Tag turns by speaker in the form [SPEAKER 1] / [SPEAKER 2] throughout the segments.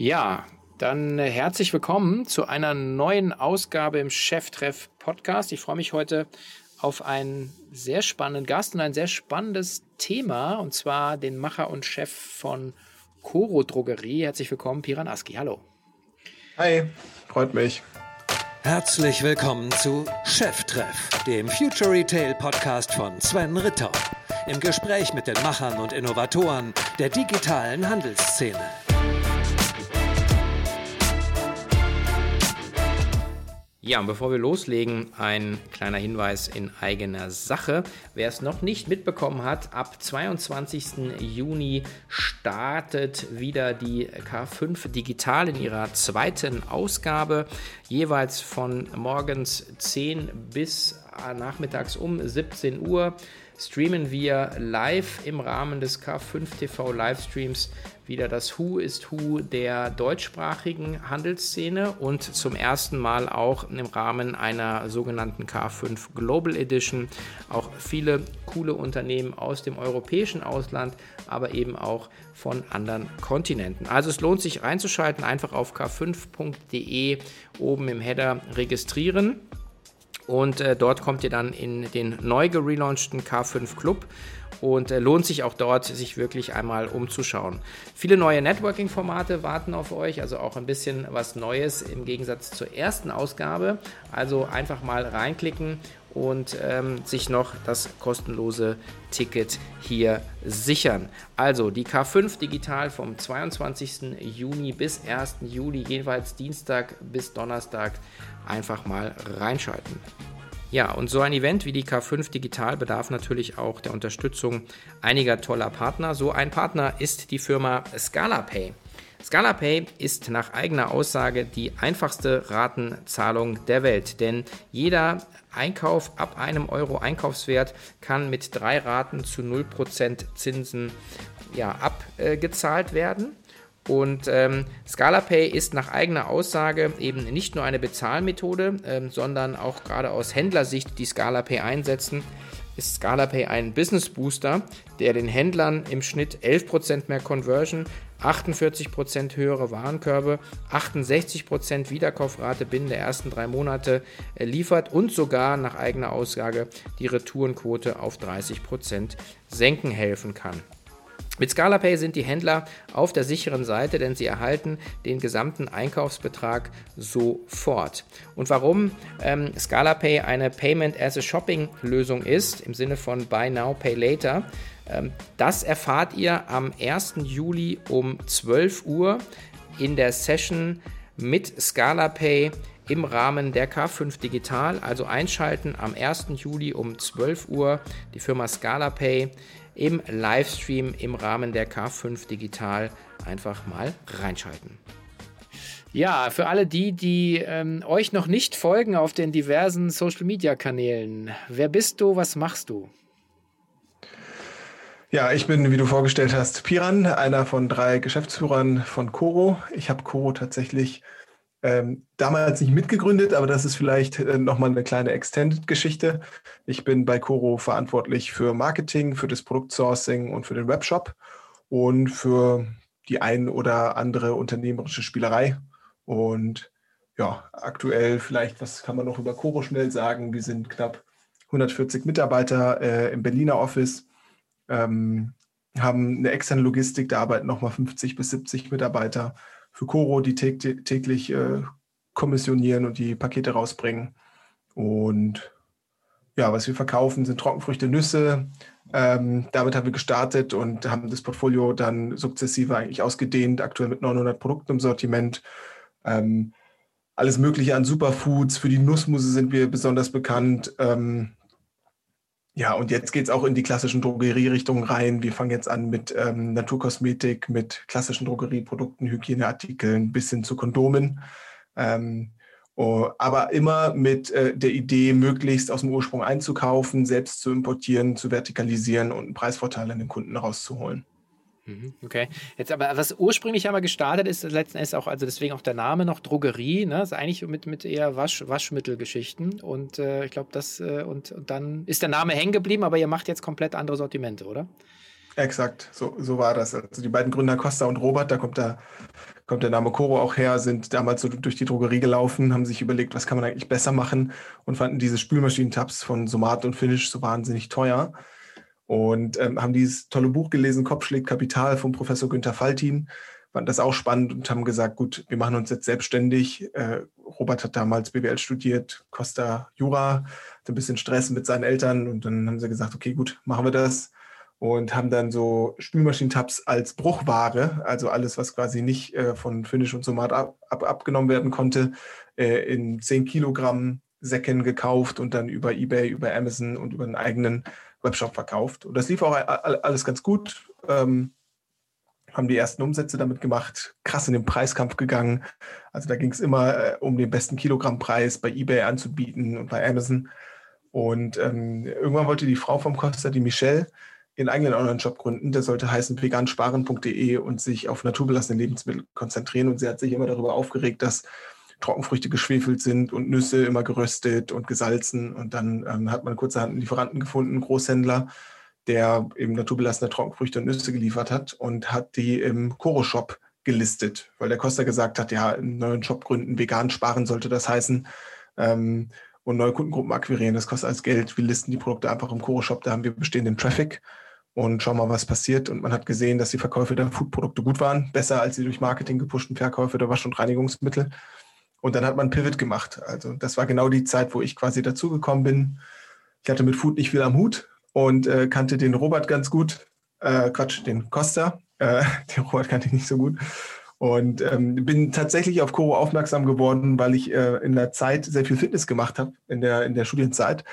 [SPEAKER 1] Ja, dann äh, herzlich willkommen zu einer neuen Ausgabe im Cheftreff Podcast. Ich freue mich heute auf einen sehr spannenden Gast und ein sehr spannendes Thema, und zwar den Macher und Chef von Coro Drogerie. Herzlich willkommen, Piran Aski. Hallo.
[SPEAKER 2] Hi, freut mich.
[SPEAKER 3] Herzlich willkommen zu Cheftreff, dem Future Retail Podcast von Sven Ritter. Im Gespräch mit den Machern und Innovatoren der digitalen Handelsszene.
[SPEAKER 1] Ja, und bevor wir loslegen, ein kleiner Hinweis in eigener Sache. Wer es noch nicht mitbekommen hat, ab 22. Juni startet wieder die K5 Digital in ihrer zweiten Ausgabe, jeweils von morgens 10 bis nachmittags um 17 Uhr streamen wir live im Rahmen des K5 TV Livestreams wieder das Who ist Who der deutschsprachigen Handelsszene und zum ersten Mal auch im Rahmen einer sogenannten K5 Global Edition auch viele coole Unternehmen aus dem europäischen Ausland, aber eben auch von anderen Kontinenten. Also es lohnt sich reinzuschalten, einfach auf k5.de oben im Header registrieren. Und äh, dort kommt ihr dann in den neu gelaunchten K5 Club und äh, lohnt sich auch dort, sich wirklich einmal umzuschauen. Viele neue Networking-Formate warten auf euch, also auch ein bisschen was Neues im Gegensatz zur ersten Ausgabe. Also einfach mal reinklicken und ähm, sich noch das kostenlose Ticket hier sichern. Also die K5 digital vom 22. Juni bis 1. Juli, jeweils Dienstag bis Donnerstag, einfach mal reinschalten. Ja, und so ein Event wie die K5 Digital bedarf natürlich auch der Unterstützung einiger toller Partner. So ein Partner ist die Firma ScalaPay. ScalaPay ist nach eigener Aussage die einfachste Ratenzahlung der Welt, denn jeder Einkauf ab einem Euro Einkaufswert kann mit drei Raten zu 0% Zinsen ja, abgezahlt werden. Und ähm, ScalaPay ist nach eigener Aussage eben nicht nur eine Bezahlmethode, ähm, sondern auch gerade aus Händlersicht, die ScalaPay einsetzen, ist ScalaPay ein Business Booster, der den Händlern im Schnitt 11% mehr Conversion, 48% höhere Warenkörbe, 68% Wiederkaufrate binnen der ersten drei Monate äh, liefert und sogar nach eigener Aussage die Retourenquote auf 30% senken helfen kann. Mit ScalaPay sind die Händler auf der sicheren Seite, denn sie erhalten den gesamten Einkaufsbetrag sofort. Und warum ähm, ScalaPay eine Payment as a Shopping Lösung ist, im Sinne von Buy Now, Pay Later, das erfahrt ihr am 1. Juli um 12 Uhr in der Session mit ScalaPay im Rahmen der K5 Digital. Also einschalten am 1. Juli um 12 Uhr die Firma ScalaPay im Livestream im Rahmen der K5 Digital einfach mal reinschalten. Ja, für alle die, die ähm, euch noch nicht folgen auf den diversen Social-Media-Kanälen, wer bist du, was machst du?
[SPEAKER 2] Ja, ich bin, wie du vorgestellt hast, Piran, einer von drei Geschäftsführern von Coro. Ich habe Coro tatsächlich ähm, damals nicht mitgegründet, aber das ist vielleicht äh, nochmal eine kleine Extended-Geschichte. Ich bin bei Coro verantwortlich für Marketing, für das Produktsourcing und für den Webshop und für die ein oder andere unternehmerische Spielerei. Und ja, aktuell vielleicht, was kann man noch über Coro schnell sagen? Wir sind knapp 140 Mitarbeiter äh, im Berliner Office, ähm, haben eine externe Logistik, da arbeiten nochmal 50 bis 70 Mitarbeiter für Coro, die täglich äh, kommissionieren und die Pakete rausbringen. Und ja, was wir verkaufen, sind Trockenfrüchte, Nüsse. Ähm, damit haben wir gestartet und haben das Portfolio dann sukzessive eigentlich ausgedehnt, aktuell mit 900 Produkten im Sortiment. Ähm, alles Mögliche an Superfoods. Für die Nussmuse sind wir besonders bekannt. Ähm, ja, und jetzt geht es auch in die klassischen Drogerierichtungen rein. Wir fangen jetzt an mit ähm, Naturkosmetik, mit klassischen Drogerieprodukten, Hygieneartikeln bis hin zu Kondomen. Ähm, oh, aber immer mit äh, der Idee, möglichst aus dem Ursprung einzukaufen, selbst zu importieren, zu vertikalisieren und einen Preisvorteil an den Kunden rauszuholen.
[SPEAKER 1] Mhm, okay. Jetzt aber, was ursprünglich einmal gestartet ist, letzten Endes auch, also deswegen auch der Name noch Drogerie, ne? ist eigentlich mit, mit eher Wasch, Waschmittelgeschichten. Und äh, ich glaube, das, äh, und, und dann ist der Name hängen geblieben, aber ihr macht jetzt komplett andere Sortimente, oder?
[SPEAKER 2] Exakt, so, so war das. Also die beiden Gründer Costa und Robert, da kommt der, kommt der Name Coro auch her, sind damals so durch die Drogerie gelaufen, haben sich überlegt, was kann man eigentlich besser machen und fanden diese Spülmaschinentabs von Somat und Finish so wahnsinnig teuer und ähm, haben dieses tolle Buch gelesen, Kopf schlägt Kapital von Professor Günther Faltin, fanden das auch spannend und haben gesagt, gut, wir machen uns jetzt selbstständig. Äh, Robert hat damals BWL studiert, Costa Jura, hat ein bisschen Stress mit seinen Eltern und dann haben sie gesagt, okay, gut, machen wir das und haben dann so Spülmaschinentabs als Bruchware, also alles, was quasi nicht äh, von Finish und Somat ab, ab, abgenommen werden konnte, äh, in 10 Kilogramm Säcken gekauft und dann über Ebay, über Amazon und über einen eigenen Webshop verkauft. Und das lief auch alles ganz gut. Ähm, haben die ersten Umsätze damit gemacht, krass in den Preiskampf gegangen. Also da ging es immer äh, um den besten Kilogrammpreis bei eBay anzubieten und bei Amazon. Und ähm, irgendwann wollte die Frau vom Costa, die Michelle, ihren eigenen Online-Shop gründen. Der sollte heißen vegansparen.de und sich auf naturbelassene Lebensmittel konzentrieren. Und sie hat sich immer darüber aufgeregt, dass Trockenfrüchte geschwefelt sind und Nüsse immer geröstet und gesalzen. Und dann ähm, hat man kurzerhand einen Lieferanten gefunden, einen Großhändler, der eben naturbelassene Trockenfrüchte und Nüsse geliefert hat und hat die im Koro-Shop gelistet, weil der Costa gesagt hat, ja, einen neuen Shop gründen, vegan sparen sollte das heißen. Ähm, und neue Kundengruppen akquirieren, das kostet alles Geld. Wir listen die Produkte einfach im Koro-Shop, da haben wir bestehenden Traffic und schauen mal, was passiert. Und man hat gesehen, dass die Verkäufe der Foodprodukte gut waren, besser als die durch Marketing gepushten Verkäufe der Wasch- und Reinigungsmittel. Und dann hat man Pivot gemacht. Also das war genau die Zeit, wo ich quasi dazugekommen bin. Ich hatte mit Food nicht viel am Hut und äh, kannte den Robert ganz gut. Äh, Quatsch, den Costa. Äh, den Robert kannte ich nicht so gut. Und ähm, bin tatsächlich auf Koro aufmerksam geworden, weil ich äh, in der Zeit sehr viel Fitness gemacht habe, in der, in der Studienzeit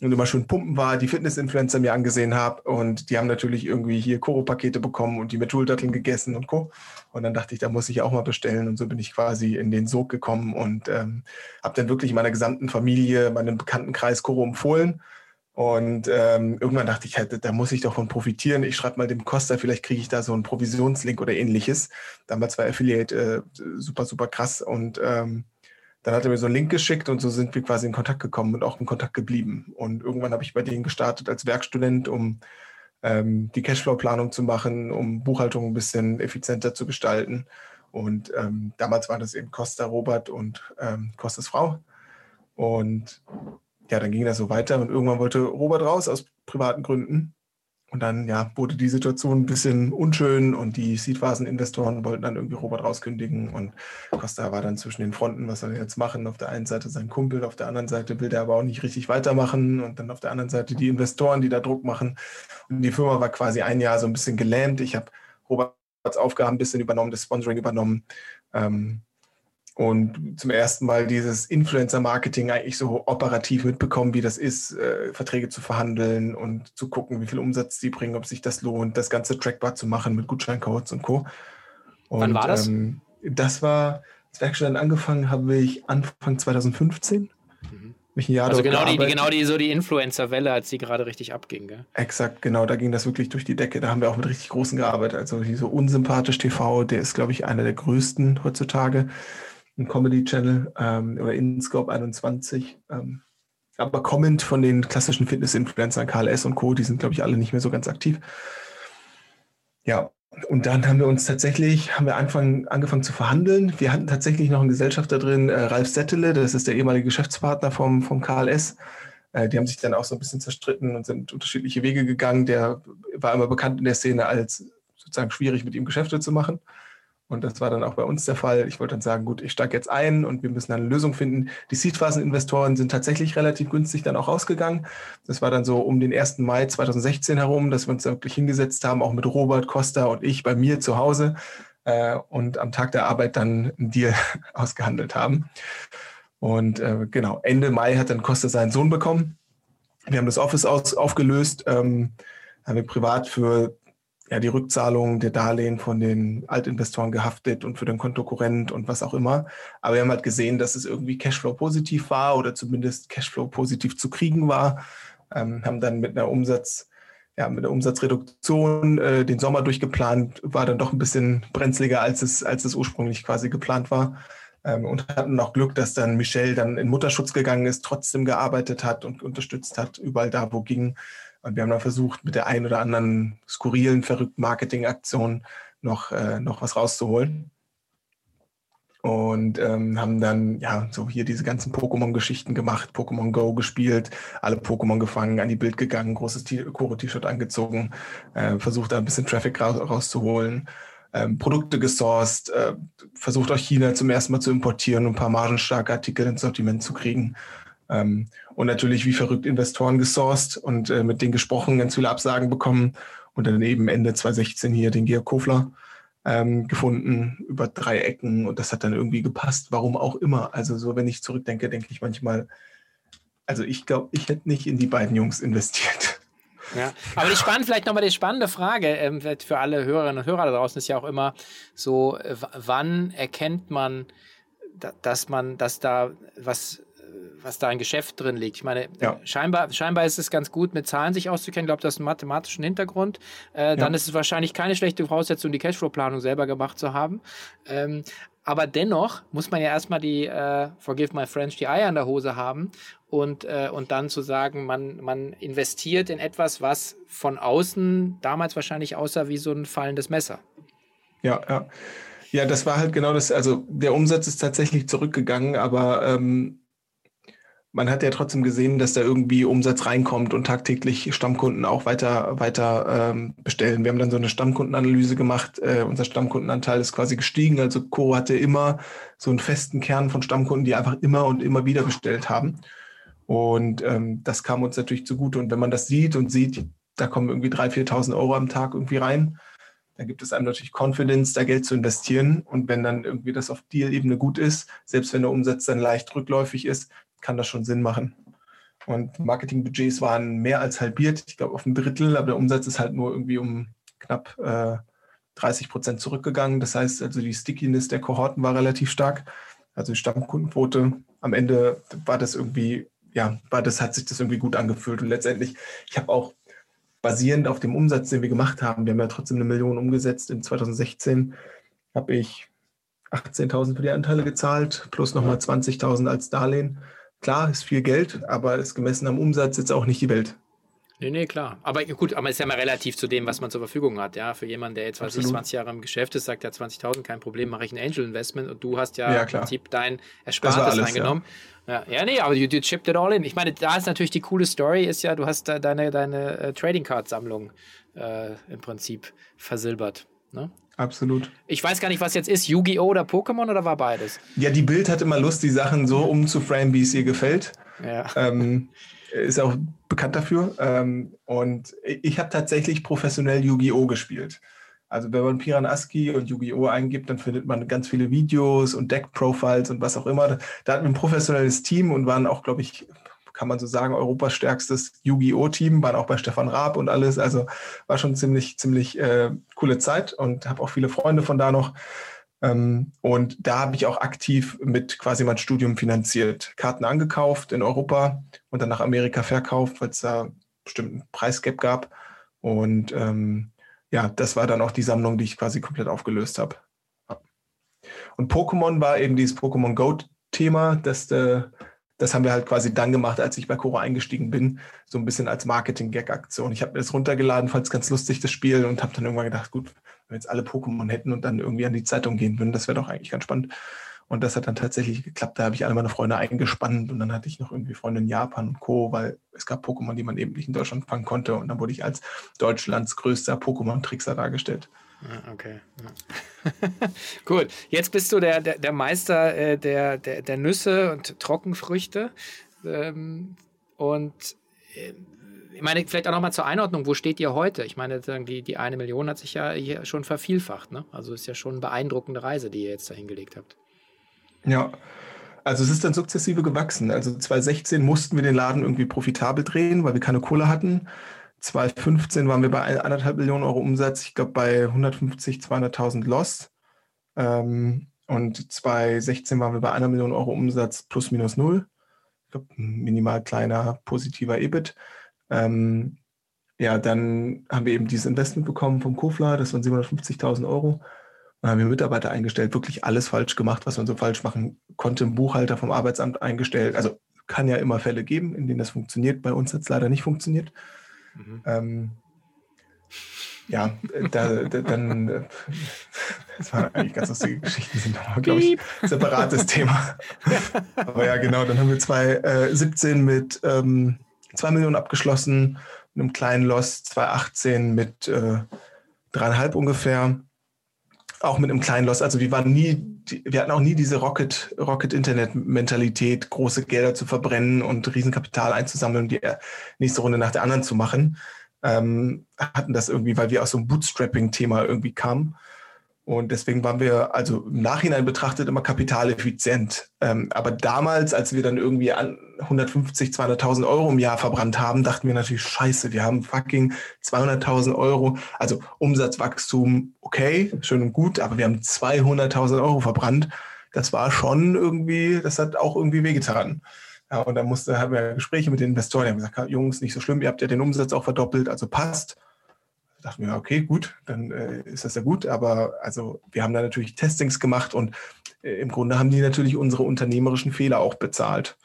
[SPEAKER 2] und immer schön pumpen war, die Fitness-Influencer mir angesehen habe und die haben natürlich irgendwie hier Koro-Pakete bekommen und die mit Schuldatteln gegessen und Co. Und dann dachte ich, da muss ich auch mal bestellen und so bin ich quasi in den Sog gekommen und ähm, habe dann wirklich meiner gesamten Familie, meinem Bekanntenkreis Koro empfohlen. Und ähm, irgendwann dachte ich halt, da muss ich doch von profitieren. Ich schreibe mal dem Costa, vielleicht kriege ich da so einen Provisionslink oder ähnliches. Damals war Affiliate äh, super, super krass und ähm, dann hat er mir so einen Link geschickt und so sind wir quasi in Kontakt gekommen und auch in Kontakt geblieben. Und irgendwann habe ich bei denen gestartet als Werkstudent, um ähm, die Cashflow-Planung zu machen, um Buchhaltung ein bisschen effizienter zu gestalten. Und ähm, damals war das eben Costa Robert und ähm, Costas Frau. Und ja, dann ging das so weiter und irgendwann wollte Robert raus aus privaten Gründen. Und dann ja, wurde die Situation ein bisschen unschön und die Seedphasen-Investoren wollten dann irgendwie Robert rauskündigen und Costa war dann zwischen den Fronten, was soll er jetzt machen? Auf der einen Seite sein Kumpel, auf der anderen Seite will der aber auch nicht richtig weitermachen und dann auf der anderen Seite die Investoren, die da Druck machen. Und die Firma war quasi ein Jahr so ein bisschen gelähmt. Ich habe Roberts Aufgaben ein bisschen übernommen, das Sponsoring übernommen. Ähm, und zum ersten Mal dieses Influencer-Marketing eigentlich so operativ mitbekommen, wie das ist, äh, Verträge zu verhandeln und zu gucken, wie viel Umsatz sie bringen, ob sich das lohnt, das ganze Trackbar zu machen mit Gutscheincodes und Co. Und,
[SPEAKER 1] Wann war das?
[SPEAKER 2] Ähm, das war, als Werkstudent angefangen habe ich Anfang 2015. Mhm.
[SPEAKER 1] Mich ein Jahr also genau die, genau die, so die Influencer-Welle, als die gerade richtig abging, gell?
[SPEAKER 2] Exakt, genau, da ging das wirklich durch die Decke. Da haben wir auch mit richtig großen gearbeitet. Also so unsympathisch TV, der ist, glaube ich, einer der größten heutzutage ein Comedy-Channel ähm, oder InScope 21. Ähm, aber kommend von den klassischen Fitness-Influencern, KLS und Co., die sind, glaube ich, alle nicht mehr so ganz aktiv. Ja, und dann haben wir uns tatsächlich, haben wir angefangen, angefangen zu verhandeln. Wir hatten tatsächlich noch einen Gesellschafter drin, äh, Ralf Settele, das ist der ehemalige Geschäftspartner vom, vom KLS. Äh, die haben sich dann auch so ein bisschen zerstritten und sind unterschiedliche Wege gegangen. Der war immer bekannt in der Szene als sozusagen schwierig, mit ihm Geschäfte zu machen. Und das war dann auch bei uns der Fall. Ich wollte dann sagen, gut, ich steige jetzt ein und wir müssen eine Lösung finden. Die Seedphasen-Investoren sind tatsächlich relativ günstig dann auch rausgegangen. Das war dann so um den 1. Mai 2016 herum, dass wir uns wirklich hingesetzt haben, auch mit Robert Costa und ich bei mir zu Hause äh, und am Tag der Arbeit dann einen Deal ausgehandelt haben. Und äh, genau, Ende Mai hat dann Costa seinen Sohn bekommen. Wir haben das Office aus, aufgelöst, ähm, haben wir privat für ja, die Rückzahlung der Darlehen von den Altinvestoren gehaftet und für den Kontokorrent und was auch immer. Aber wir haben halt gesehen, dass es irgendwie Cashflow positiv war oder zumindest Cashflow positiv zu kriegen war. Ähm, haben dann mit einer Umsatz, ja, mit einer Umsatzreduktion äh, den Sommer durchgeplant, war dann doch ein bisschen brenzliger, als es, als es ursprünglich quasi geplant war. Ähm, und hatten auch Glück, dass dann Michelle dann in Mutterschutz gegangen ist, trotzdem gearbeitet hat und unterstützt hat, überall da, wo ging Und wir haben dann versucht, mit der einen oder anderen skurrilen, verrückten Marketingaktion noch, äh, noch was rauszuholen. Und ähm, haben dann ja so hier diese ganzen Pokémon-Geschichten gemacht, Pokémon Go gespielt, alle Pokémon gefangen, an die Bild gegangen, großes Koro-T-Shirt angezogen, äh, versucht da ein bisschen Traffic ra rauszuholen, ähm, Produkte gesourced, äh, versucht auch China zum ersten Mal zu importieren und ein paar margenstarke Artikel ins Sortiment zu kriegen. Ähm, und natürlich wie verrückt Investoren gesourced und äh, mit denen gesprochen, ganz viele Absagen bekommen und dann eben Ende 2016 hier den Georg Kofler ähm, gefunden über drei Ecken und das hat dann irgendwie gepasst, warum auch immer. Also so, wenn ich zurückdenke, denke ich manchmal, also ich glaube, ich hätte nicht in die beiden Jungs investiert.
[SPEAKER 1] Ja, aber die spannende, vielleicht nochmal die spannende Frage ähm, für alle Hörerinnen und Hörer da draußen ist ja auch immer so, wann erkennt man, dass man, dass da was was da ein Geschäft drin liegt. Ich meine, ja. scheinbar, scheinbar ist es ganz gut, mit Zahlen sich auszukennen. Ich glaube, das ist ein mathematischen Hintergrund. Äh, dann ja. ist es wahrscheinlich keine schlechte Voraussetzung, die Cashflow-Planung selber gemacht zu haben. Ähm, aber dennoch muss man ja erstmal die, äh, forgive my French, die Eier in der Hose haben und, äh, und dann zu sagen, man, man investiert in etwas, was von außen damals wahrscheinlich aussah wie so ein fallendes Messer.
[SPEAKER 2] Ja, ja. Ja, das war halt genau das. Also der Umsatz ist tatsächlich zurückgegangen, aber ähm, man hat ja trotzdem gesehen, dass da irgendwie Umsatz reinkommt und tagtäglich Stammkunden auch weiter, weiter ähm, bestellen. Wir haben dann so eine Stammkundenanalyse gemacht. Äh, unser Stammkundenanteil ist quasi gestiegen. Also Co hatte immer so einen festen Kern von Stammkunden, die einfach immer und immer wieder bestellt haben. Und ähm, das kam uns natürlich zugute. Und wenn man das sieht und sieht, da kommen irgendwie 3.000, 4.000 Euro am Tag irgendwie rein, dann gibt es einem natürlich Confidence, da Geld zu investieren. Und wenn dann irgendwie das auf Deal-Ebene gut ist, selbst wenn der Umsatz dann leicht rückläufig ist, kann das schon Sinn machen. Und Marketingbudgets waren mehr als halbiert, ich glaube auf ein Drittel, aber der Umsatz ist halt nur irgendwie um knapp äh, 30 Prozent zurückgegangen. Das heißt, also die Stickiness der Kohorten war relativ stark. Also die Stammkundenquote, am Ende war das irgendwie, ja, war das, hat sich das irgendwie gut angefühlt. Und letztendlich, ich habe auch basierend auf dem Umsatz, den wir gemacht haben, wir haben ja trotzdem eine Million umgesetzt in 2016, habe ich 18.000 für die Anteile gezahlt, plus nochmal 20.000 als Darlehen. Klar, ist viel Geld, aber ist gemessen am Umsatz jetzt auch nicht die Welt.
[SPEAKER 1] Nee, nee, klar. Aber gut, aber es ist ja mal relativ zu dem, was man zur Verfügung hat. Ja, für jemanden, der jetzt, ich, 20 Jahre im Geschäft ist, sagt ja 20.000, kein Problem, mache ich ein Angel Investment und du hast ja, ja im Prinzip dein Erspartes alles, eingenommen. Ja. ja. ja, nee, aber you, you chipped it all in. Ich meine, da ist natürlich die coole Story, ist ja, du hast da deine, deine uh, Trading Card Sammlung äh, im Prinzip versilbert. Ne?
[SPEAKER 2] Absolut.
[SPEAKER 1] Ich weiß gar nicht, was jetzt ist, Yu-Gi-Oh! oder Pokémon oder war beides?
[SPEAKER 2] Ja, die Bild hat immer Lust, die Sachen so umzuframen, wie es ihr gefällt. Ja. Ähm, ist auch bekannt dafür. Ähm, und ich habe tatsächlich professionell Yu-Gi-Oh! gespielt. Also wenn man Piran Aski und Yu-Gi-Oh! eingibt, dann findet man ganz viele Videos und Deck-Profiles und was auch immer. Da hatten wir ein professionelles Team und waren auch, glaube ich, kann man so sagen, Europas stärkstes Yu-Gi-Oh!-Team, waren auch bei Stefan Raab und alles. Also war schon ziemlich, ziemlich äh, coole Zeit und habe auch viele Freunde von da noch. Ähm, und da habe ich auch aktiv mit quasi mein Studium finanziert. Karten angekauft in Europa und dann nach Amerika verkauft, weil es da bestimmten Preisgap gab. Und ähm, ja, das war dann auch die Sammlung, die ich quasi komplett aufgelöst habe. Und Pokémon war eben dieses Pokémon Go-Thema, dass äh, das haben wir halt quasi dann gemacht, als ich bei Cora eingestiegen bin, so ein bisschen als Marketing-Gag-Aktion. Ich habe mir das runtergeladen, fand es ganz lustig, das Spiel, und habe dann irgendwann gedacht, gut, wenn wir jetzt alle Pokémon hätten und dann irgendwie an die Zeitung gehen würden, das wäre doch eigentlich ganz spannend. Und das hat dann tatsächlich geklappt. Da habe ich alle meine Freunde eingespannt und dann hatte ich noch irgendwie Freunde in Japan und Co., weil es gab Pokémon, die man eben nicht in Deutschland fangen konnte. Und dann wurde ich als Deutschlands größter Pokémon-Trickser dargestellt.
[SPEAKER 1] Ah, okay. Ja. Gut, jetzt bist du der, der, der Meister äh, der, der, der Nüsse und Trockenfrüchte. Ähm, und äh, ich meine, vielleicht auch nochmal zur Einordnung, wo steht ihr heute? Ich meine, die, die eine Million hat sich ja hier schon vervielfacht. Ne? Also ist ja schon eine beeindruckende Reise, die ihr jetzt da hingelegt habt.
[SPEAKER 2] Ja, also es ist dann sukzessive gewachsen. Also 2016 mussten wir den Laden irgendwie profitabel drehen, weil wir keine Kohle hatten. 2015 waren wir bei anderthalb Millionen Euro Umsatz, ich glaube bei 150, 200.000 Loss. Ähm, und 2016 waren wir bei einer Million Euro Umsatz plus minus null. Ich glaube, minimal kleiner positiver EBIT. Ähm, ja, dann haben wir eben dieses Investment bekommen vom Kofler, das waren 750.000 Euro. Dann haben wir Mitarbeiter eingestellt, wirklich alles falsch gemacht, was man so falsch machen konnte. Ein Buchhalter vom Arbeitsamt eingestellt. Also kann ja immer Fälle geben, in denen das funktioniert. Bei uns hat es leider nicht funktioniert. Mhm. Ähm, ja, da, da, dann, das waren eigentlich ganz lustige Geschichten, sind aber, glaube ich, separates Thema. aber ja, genau, dann haben wir 2017 äh, mit ähm, 2 Millionen abgeschlossen, mit einem kleinen Loss, 2018 mit äh, dreieinhalb ungefähr, auch mit einem kleinen Loss. Also wir waren nie, wir hatten auch nie diese Rocket, Rocket Internet Mentalität, große Gelder zu verbrennen und Riesenkapital einzusammeln die nächste Runde nach der anderen zu machen ähm, hatten das irgendwie, weil wir aus so einem Bootstrapping-Thema irgendwie kamen. Und deswegen waren wir also im Nachhinein betrachtet immer kapitaleffizient. Ähm, aber damals, als wir dann irgendwie an 150, 200.000 Euro im Jahr verbrannt haben, dachten wir natürlich, scheiße, wir haben fucking 200.000 Euro. Also Umsatzwachstum, okay, schön und gut, aber wir haben 200.000 Euro verbrannt. Das war schon irgendwie, das hat auch irgendwie wehgetan. Ja, und musste, haben wir Gespräche mit den Investoren, die haben gesagt, Jungs, nicht so schlimm, ihr habt ja den Umsatz auch verdoppelt, also passt. Da dachten wir, okay, gut, dann äh, ist das ja gut. Aber also wir haben da natürlich Testings gemacht und äh, im Grunde haben die natürlich unsere unternehmerischen Fehler auch bezahlt.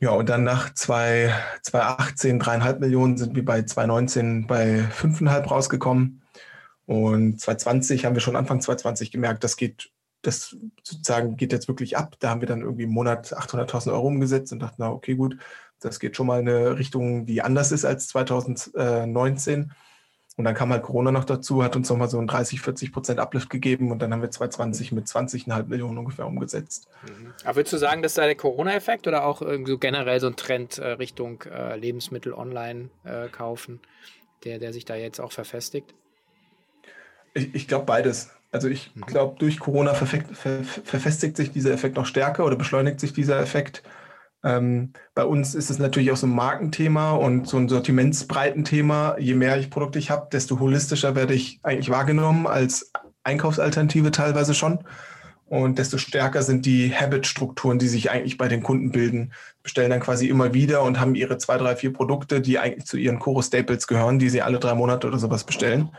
[SPEAKER 2] Ja, und dann nach 2018 dreieinhalb Millionen sind wir bei 2019 bei fünfeinhalb rausgekommen. Und 2020 haben wir schon Anfang 2020 gemerkt, das geht das sozusagen geht jetzt wirklich ab. Da haben wir dann irgendwie im Monat 800.000 Euro umgesetzt und dachten, na okay, gut, das geht schon mal in eine Richtung, die anders ist als 2019. Und dann kam halt Corona noch dazu, hat uns nochmal so ein 30, 40 Prozent Uplift gegeben und dann haben wir 2020 mit 20,5 Millionen ungefähr umgesetzt.
[SPEAKER 1] Mhm. Aber würdest du sagen, das ist der Corona-Effekt oder auch so generell so ein Trend äh, Richtung äh, Lebensmittel online äh, kaufen, der, der sich da jetzt auch verfestigt?
[SPEAKER 2] Ich, ich glaube beides. Also ich mhm. glaube, durch Corona verfestigt sich dieser Effekt noch stärker oder beschleunigt sich dieser Effekt. Ähm, bei uns ist es natürlich auch so ein Markenthema und so ein Sortimentsbreitenthema. Je mehr ich Produkte ich habe, desto holistischer werde ich eigentlich wahrgenommen als Einkaufsalternative teilweise schon. Und desto stärker sind die Habit-Strukturen, die sich eigentlich bei den Kunden bilden. Bestellen dann quasi immer wieder und haben ihre zwei, drei, vier Produkte, die eigentlich zu ihren Choro-Staples gehören, die sie alle drei Monate oder sowas bestellen.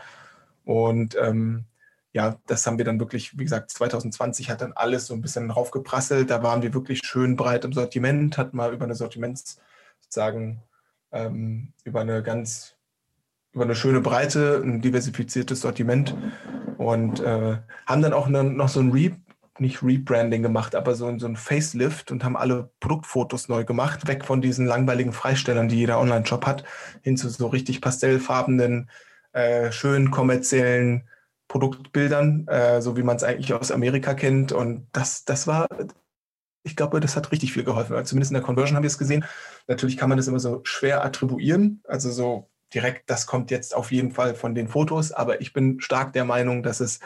[SPEAKER 2] Und ähm, ja, das haben wir dann wirklich, wie gesagt, 2020 hat dann alles so ein bisschen draufgeprasselt. Da waren wir wirklich schön breit im Sortiment, hatten mal über eine Sortiments, sozusagen, ähm, über eine ganz, über eine schöne Breite, ein diversifiziertes Sortiment und äh, haben dann auch eine, noch so ein Re, nicht Rebranding gemacht, aber so, so ein Facelift und haben alle Produktfotos neu gemacht, weg von diesen langweiligen Freistellern, die jeder Online-Shop hat, hin zu so richtig pastellfarbenen, äh, schönen kommerziellen Produktbildern, äh, so wie man es eigentlich aus Amerika kennt. Und das, das war, ich glaube, das hat richtig viel geholfen. Also zumindest in der Conversion haben wir es gesehen. Natürlich kann man das immer so schwer attribuieren. Also so direkt, das kommt jetzt auf jeden Fall von den Fotos. Aber ich bin stark der Meinung, dass es,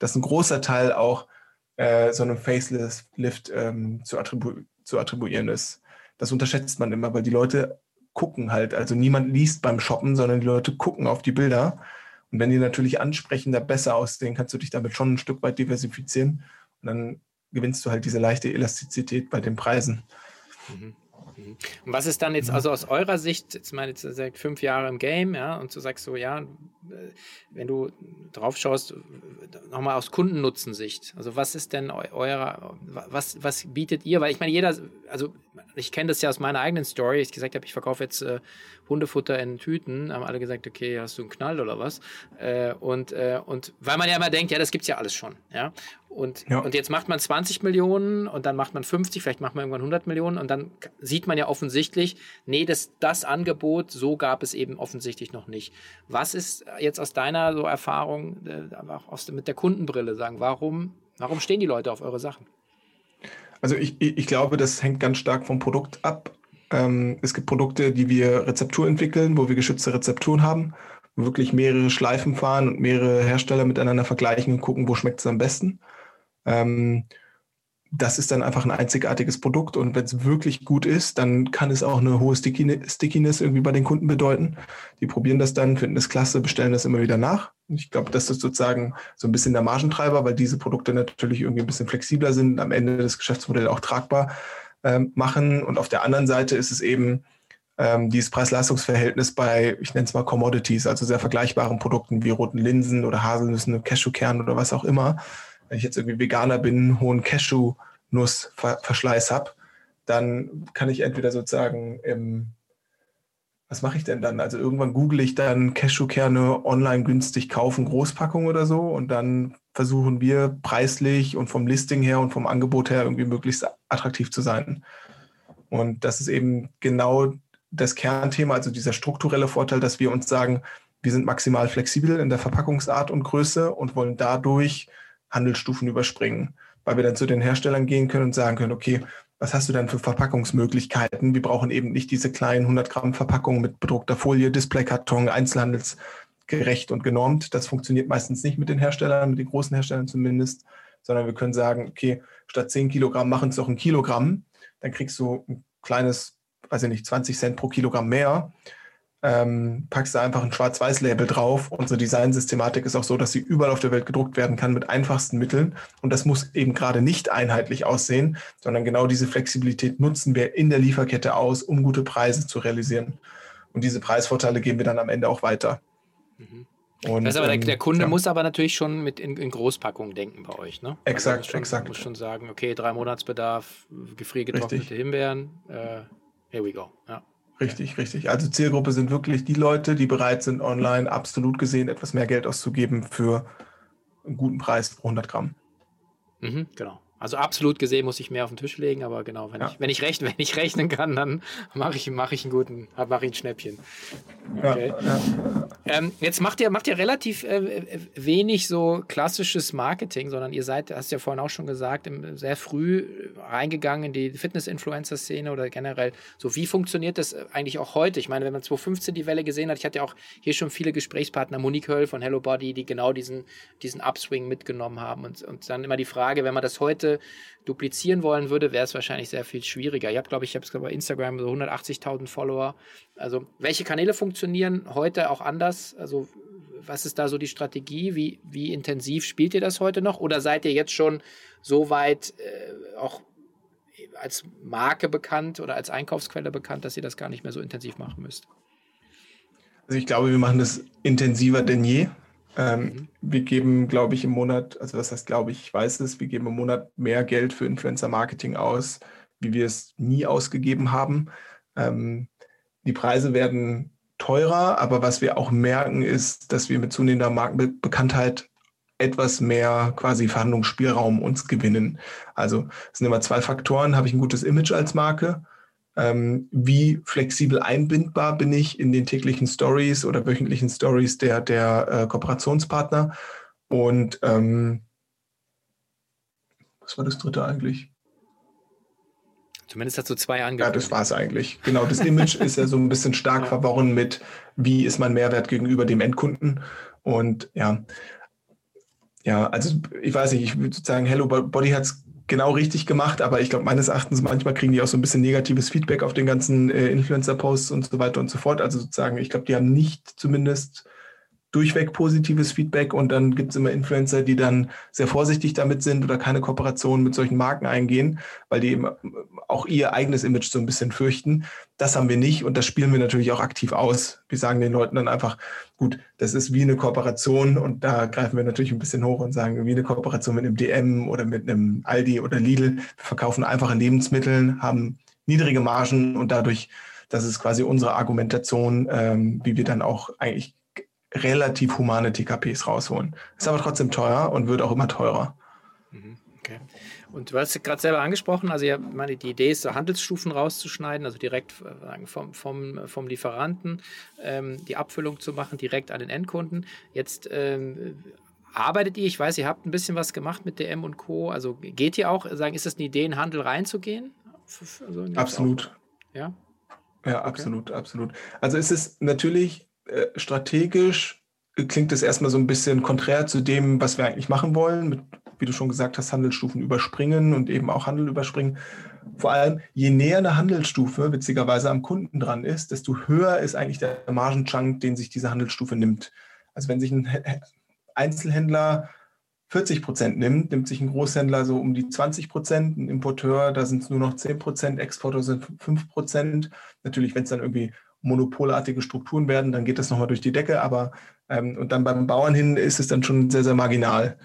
[SPEAKER 2] dass ein großer Teil auch äh, so einem Facelift ähm, zu, attribu zu attribuieren ist. Das unterschätzt man immer, weil die Leute gucken halt. Also niemand liest beim Shoppen, sondern die Leute gucken auf die Bilder. Und wenn die natürlich ansprechender, besser aussehen, kannst du dich damit schon ein Stück weit diversifizieren. Und dann gewinnst du halt diese leichte Elastizität bei den Preisen.
[SPEAKER 1] Mhm. Mhm. Und was ist dann jetzt, also aus eurer Sicht, jetzt meine jetzt seit fünf Jahre im Game, ja, und du sagst so, ja, wenn du drauf schaust, nochmal aus Kundennutzensicht, also was ist denn euer, was, was bietet ihr? Weil ich meine, jeder, also ich kenne das ja aus meiner eigenen Story, ich gesagt habe, ich verkaufe jetzt äh, Hundefutter in Tüten, haben alle gesagt, okay, hast du einen Knall oder was? Äh, und, äh, und weil man ja immer denkt, ja, das gibt es ja alles schon, ja. Und, ja. und jetzt macht man 20 Millionen und dann macht man 50, vielleicht macht man irgendwann 100 Millionen und dann sieht man ja offensichtlich, nee, das, das Angebot, so gab es eben offensichtlich noch nicht. Was ist jetzt aus deiner so Erfahrung, äh, auch aus, mit der Kundenbrille sagen, warum, warum stehen die Leute auf eure Sachen?
[SPEAKER 2] Also ich, ich glaube, das hängt ganz stark vom Produkt ab. Ähm, es gibt Produkte, die wir Rezeptur entwickeln, wo wir geschützte Rezepturen haben, wirklich mehrere Schleifen fahren und mehrere Hersteller miteinander vergleichen und gucken, wo schmeckt es am besten. Ähm, das ist dann einfach ein einzigartiges Produkt und wenn es wirklich gut ist, dann kann es auch eine hohe Stickiness irgendwie bei den Kunden bedeuten. Die probieren das dann, finden es klasse, bestellen das immer wieder nach. Ich glaube, das ist sozusagen so ein bisschen der Margentreiber, weil diese Produkte natürlich irgendwie ein bisschen flexibler sind, am Ende das Geschäftsmodell auch tragbar ähm, machen. Und auf der anderen Seite ist es eben ähm, dieses Preis-Leistungs-Verhältnis bei, ich nenne es mal Commodities, also sehr vergleichbaren Produkten wie roten Linsen oder Haselnüssen, Cashewkern oder was auch immer wenn ich jetzt irgendwie Veganer bin, hohen Cashew-Nussverschleiß habe, dann kann ich entweder sozusagen im, was mache ich denn dann? Also irgendwann google ich dann Cashewkerne online günstig kaufen, Großpackung oder so und dann versuchen wir preislich und vom Listing her und vom Angebot her irgendwie möglichst attraktiv zu sein. Und das ist eben genau das Kernthema, also dieser strukturelle Vorteil, dass wir uns sagen, wir sind maximal flexibel in der Verpackungsart und Größe und wollen dadurch Handelsstufen überspringen, weil wir dann zu den Herstellern gehen können und sagen können, okay, was hast du denn für Verpackungsmöglichkeiten? Wir brauchen eben nicht diese kleinen 100 Gramm Verpackungen mit bedruckter Folie, Displaykarton, einzelhandelsgerecht und genormt. Das funktioniert meistens nicht mit den Herstellern, mit den großen Herstellern zumindest, sondern wir können sagen, okay, statt 10 Kilogramm machen es doch ein Kilogramm. Dann kriegst du ein kleines, weiß ich nicht, 20 Cent pro Kilogramm mehr ähm, packst du einfach ein Schwarz-Weiß-Label drauf. Unsere Designsystematik ist auch so, dass sie überall auf der Welt gedruckt werden kann mit einfachsten Mitteln. Und das muss eben gerade nicht einheitlich aussehen, sondern genau diese Flexibilität nutzen wir in der Lieferkette aus, um gute Preise zu realisieren. Und diese Preisvorteile geben wir dann am Ende auch weiter.
[SPEAKER 1] Mhm. Und, das aber der, der Kunde ja. muss aber natürlich schon mit in, in Großpackungen denken bei euch, ne?
[SPEAKER 2] Exakt,
[SPEAKER 1] also schon,
[SPEAKER 2] exakt.
[SPEAKER 1] muss schon sagen, okay, drei Monatsbedarf, gefriergetrocknete. Himbeeren, äh, here we go. Ja.
[SPEAKER 2] Richtig, richtig. Also Zielgruppe sind wirklich die Leute, die bereit sind, online absolut gesehen etwas mehr Geld auszugeben für einen guten Preis pro 100 Gramm.
[SPEAKER 1] Mhm, genau. Also absolut gesehen muss ich mehr auf den Tisch legen, aber genau, wenn, ja. ich, wenn, ich, rechnen, wenn ich rechnen kann, dann mache ich, mach ich einen guten, mache ich ein Schnäppchen. Okay. Ja, ja. Ähm, jetzt macht ihr, macht ihr relativ äh, wenig so klassisches Marketing, sondern ihr seid, hast ja vorhin auch schon gesagt, sehr früh reingegangen in die Fitness-Influencer-Szene oder generell so. Wie funktioniert das eigentlich auch heute? Ich meine, wenn man 2015 die Welle gesehen hat, ich hatte ja auch hier schon viele Gesprächspartner, Monique Höll von Hello Body, die genau diesen, diesen Upswing mitgenommen haben und, und dann immer die Frage, wenn man das heute duplizieren wollen würde, wäre es wahrscheinlich sehr viel schwieriger. Ich habe, glaube ich, habe es bei Instagram so 180.000 Follower. Also welche Kanäle funktionieren heute auch anders? Also was ist da so die Strategie? Wie, wie intensiv spielt ihr das heute noch? Oder seid ihr jetzt schon so weit äh, auch als Marke bekannt oder als Einkaufsquelle bekannt, dass ihr das gar nicht mehr so intensiv machen müsst?
[SPEAKER 2] Also ich glaube, wir machen das intensiver denn je. Ähm, mhm. Wir geben, glaube ich, im Monat, also was heißt, glaube ich, ich weiß es, wir geben im Monat mehr Geld für Influencer-Marketing aus, wie wir es nie ausgegeben haben. Ähm, die Preise werden teurer, aber was wir auch merken, ist, dass wir mit zunehmender Markenbekanntheit etwas mehr quasi Verhandlungsspielraum uns gewinnen. Also es sind immer zwei Faktoren. Habe ich ein gutes Image als Marke? Ähm, wie flexibel einbindbar bin ich in den täglichen Stories oder wöchentlichen Stories der, der äh, Kooperationspartner. Und ähm, was war das dritte eigentlich?
[SPEAKER 1] Zumindest hast du zwei angegeben.
[SPEAKER 2] Ja, das war es eigentlich. Genau, das Image ist ja so ein bisschen stark verworren mit, wie ist mein Mehrwert gegenüber dem Endkunden. Und ja, ja, also ich weiß nicht, ich würde sagen, Hello Body hat es genau richtig gemacht, aber ich glaube, meines Erachtens manchmal kriegen die auch so ein bisschen negatives Feedback auf den ganzen äh, Influencer-Posts und so weiter und so fort. Also sozusagen, ich glaube, die haben nicht zumindest durchweg positives Feedback und dann gibt es immer Influencer, die dann sehr vorsichtig damit sind oder keine Kooperation mit solchen Marken eingehen, weil die eben auch ihr eigenes Image so ein bisschen fürchten. Das haben wir nicht und das spielen wir natürlich auch aktiv aus. Wir sagen den Leuten dann einfach, gut, das ist wie eine Kooperation und da greifen wir natürlich ein bisschen hoch und sagen, wie eine Kooperation mit einem DM oder mit einem Aldi oder Lidl. Wir verkaufen einfache Lebensmittel, haben niedrige Margen und dadurch, das ist quasi unsere Argumentation, ähm, wie wir dann auch eigentlich relativ humane TKPs rausholen. Ist aber trotzdem teuer und wird auch immer teurer.
[SPEAKER 1] Mhm, okay. Und du hast gerade selber angesprochen, also ja, meine, die Idee ist, so Handelsstufen rauszuschneiden, also direkt äh, vom, vom, vom Lieferanten ähm, die Abfüllung zu machen, direkt an den Endkunden. Jetzt ähm, arbeitet ihr, ich weiß, ihr habt ein bisschen was gemacht mit DM und Co. Also geht ihr auch, sagen, ist das eine Idee, in Handel reinzugehen?
[SPEAKER 2] Also absolut.
[SPEAKER 1] Ja?
[SPEAKER 2] Ja, okay. absolut, absolut. Also es ist natürlich äh, strategisch klingt es erstmal so ein bisschen konträr zu dem, was wir eigentlich machen wollen, mit, wie du schon gesagt hast, Handelsstufen überspringen und eben auch Handel überspringen. Vor allem, je näher eine Handelsstufe witzigerweise am Kunden dran ist, desto höher ist eigentlich der Margenchunk, den sich diese Handelsstufe nimmt. Also wenn sich ein Einzelhändler 40 Prozent nimmt, nimmt sich ein Großhändler so um die 20 Prozent, ein Importeur, da sind es nur noch 10 Prozent, Exporter sind 5 Prozent. Natürlich, wenn es dann irgendwie monopolartige Strukturen werden, dann geht das nochmal durch die Decke, aber ähm, und dann beim Bauern hin ist es dann schon sehr, sehr marginal.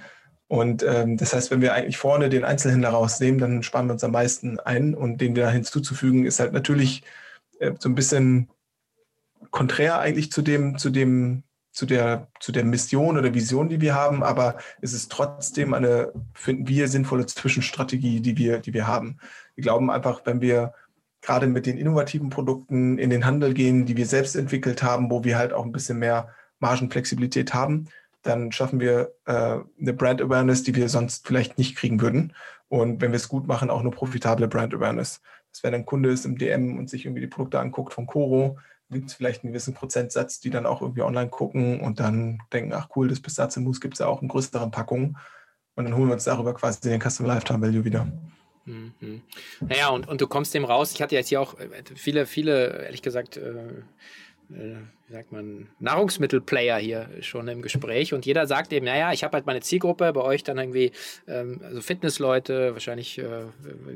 [SPEAKER 2] Und ähm, das heißt, wenn wir eigentlich vorne den Einzelhändler rausnehmen, dann sparen wir uns am meisten ein und den wir hinzuzufügen, ist halt natürlich äh, so ein bisschen konträr eigentlich zu dem, zu dem, zu der, zu der Mission oder Vision, die wir haben, aber es ist trotzdem eine, finden wir, sinnvolle Zwischenstrategie, die wir, die wir haben. Wir glauben einfach, wenn wir gerade mit den innovativen Produkten in den Handel gehen, die wir selbst entwickelt haben, wo wir halt auch ein bisschen mehr Margenflexibilität haben, dann schaffen wir äh, eine Brand Awareness, die wir sonst vielleicht nicht kriegen würden. Und wenn wir es gut machen, auch eine profitable Brand Awareness. Das wenn ein Kunde ist im DM und sich irgendwie die Produkte anguckt von Coro, gibt es vielleicht einen gewissen Prozentsatz, die dann auch irgendwie online gucken und dann denken, ach cool, das Pistazienmus gibt es ja auch in größeren Packungen. Und dann holen wir uns darüber quasi den Customer Lifetime Value wieder.
[SPEAKER 1] Mhm. Naja, und, und du kommst dem raus. Ich hatte jetzt hier auch äh, viele, viele, ehrlich gesagt, äh, äh, wie sagt man, Nahrungsmittelplayer hier schon im Gespräch und jeder sagt eben, naja, ich habe halt meine Zielgruppe, bei euch dann irgendwie, ähm, also Fitnessleute, wahrscheinlich äh,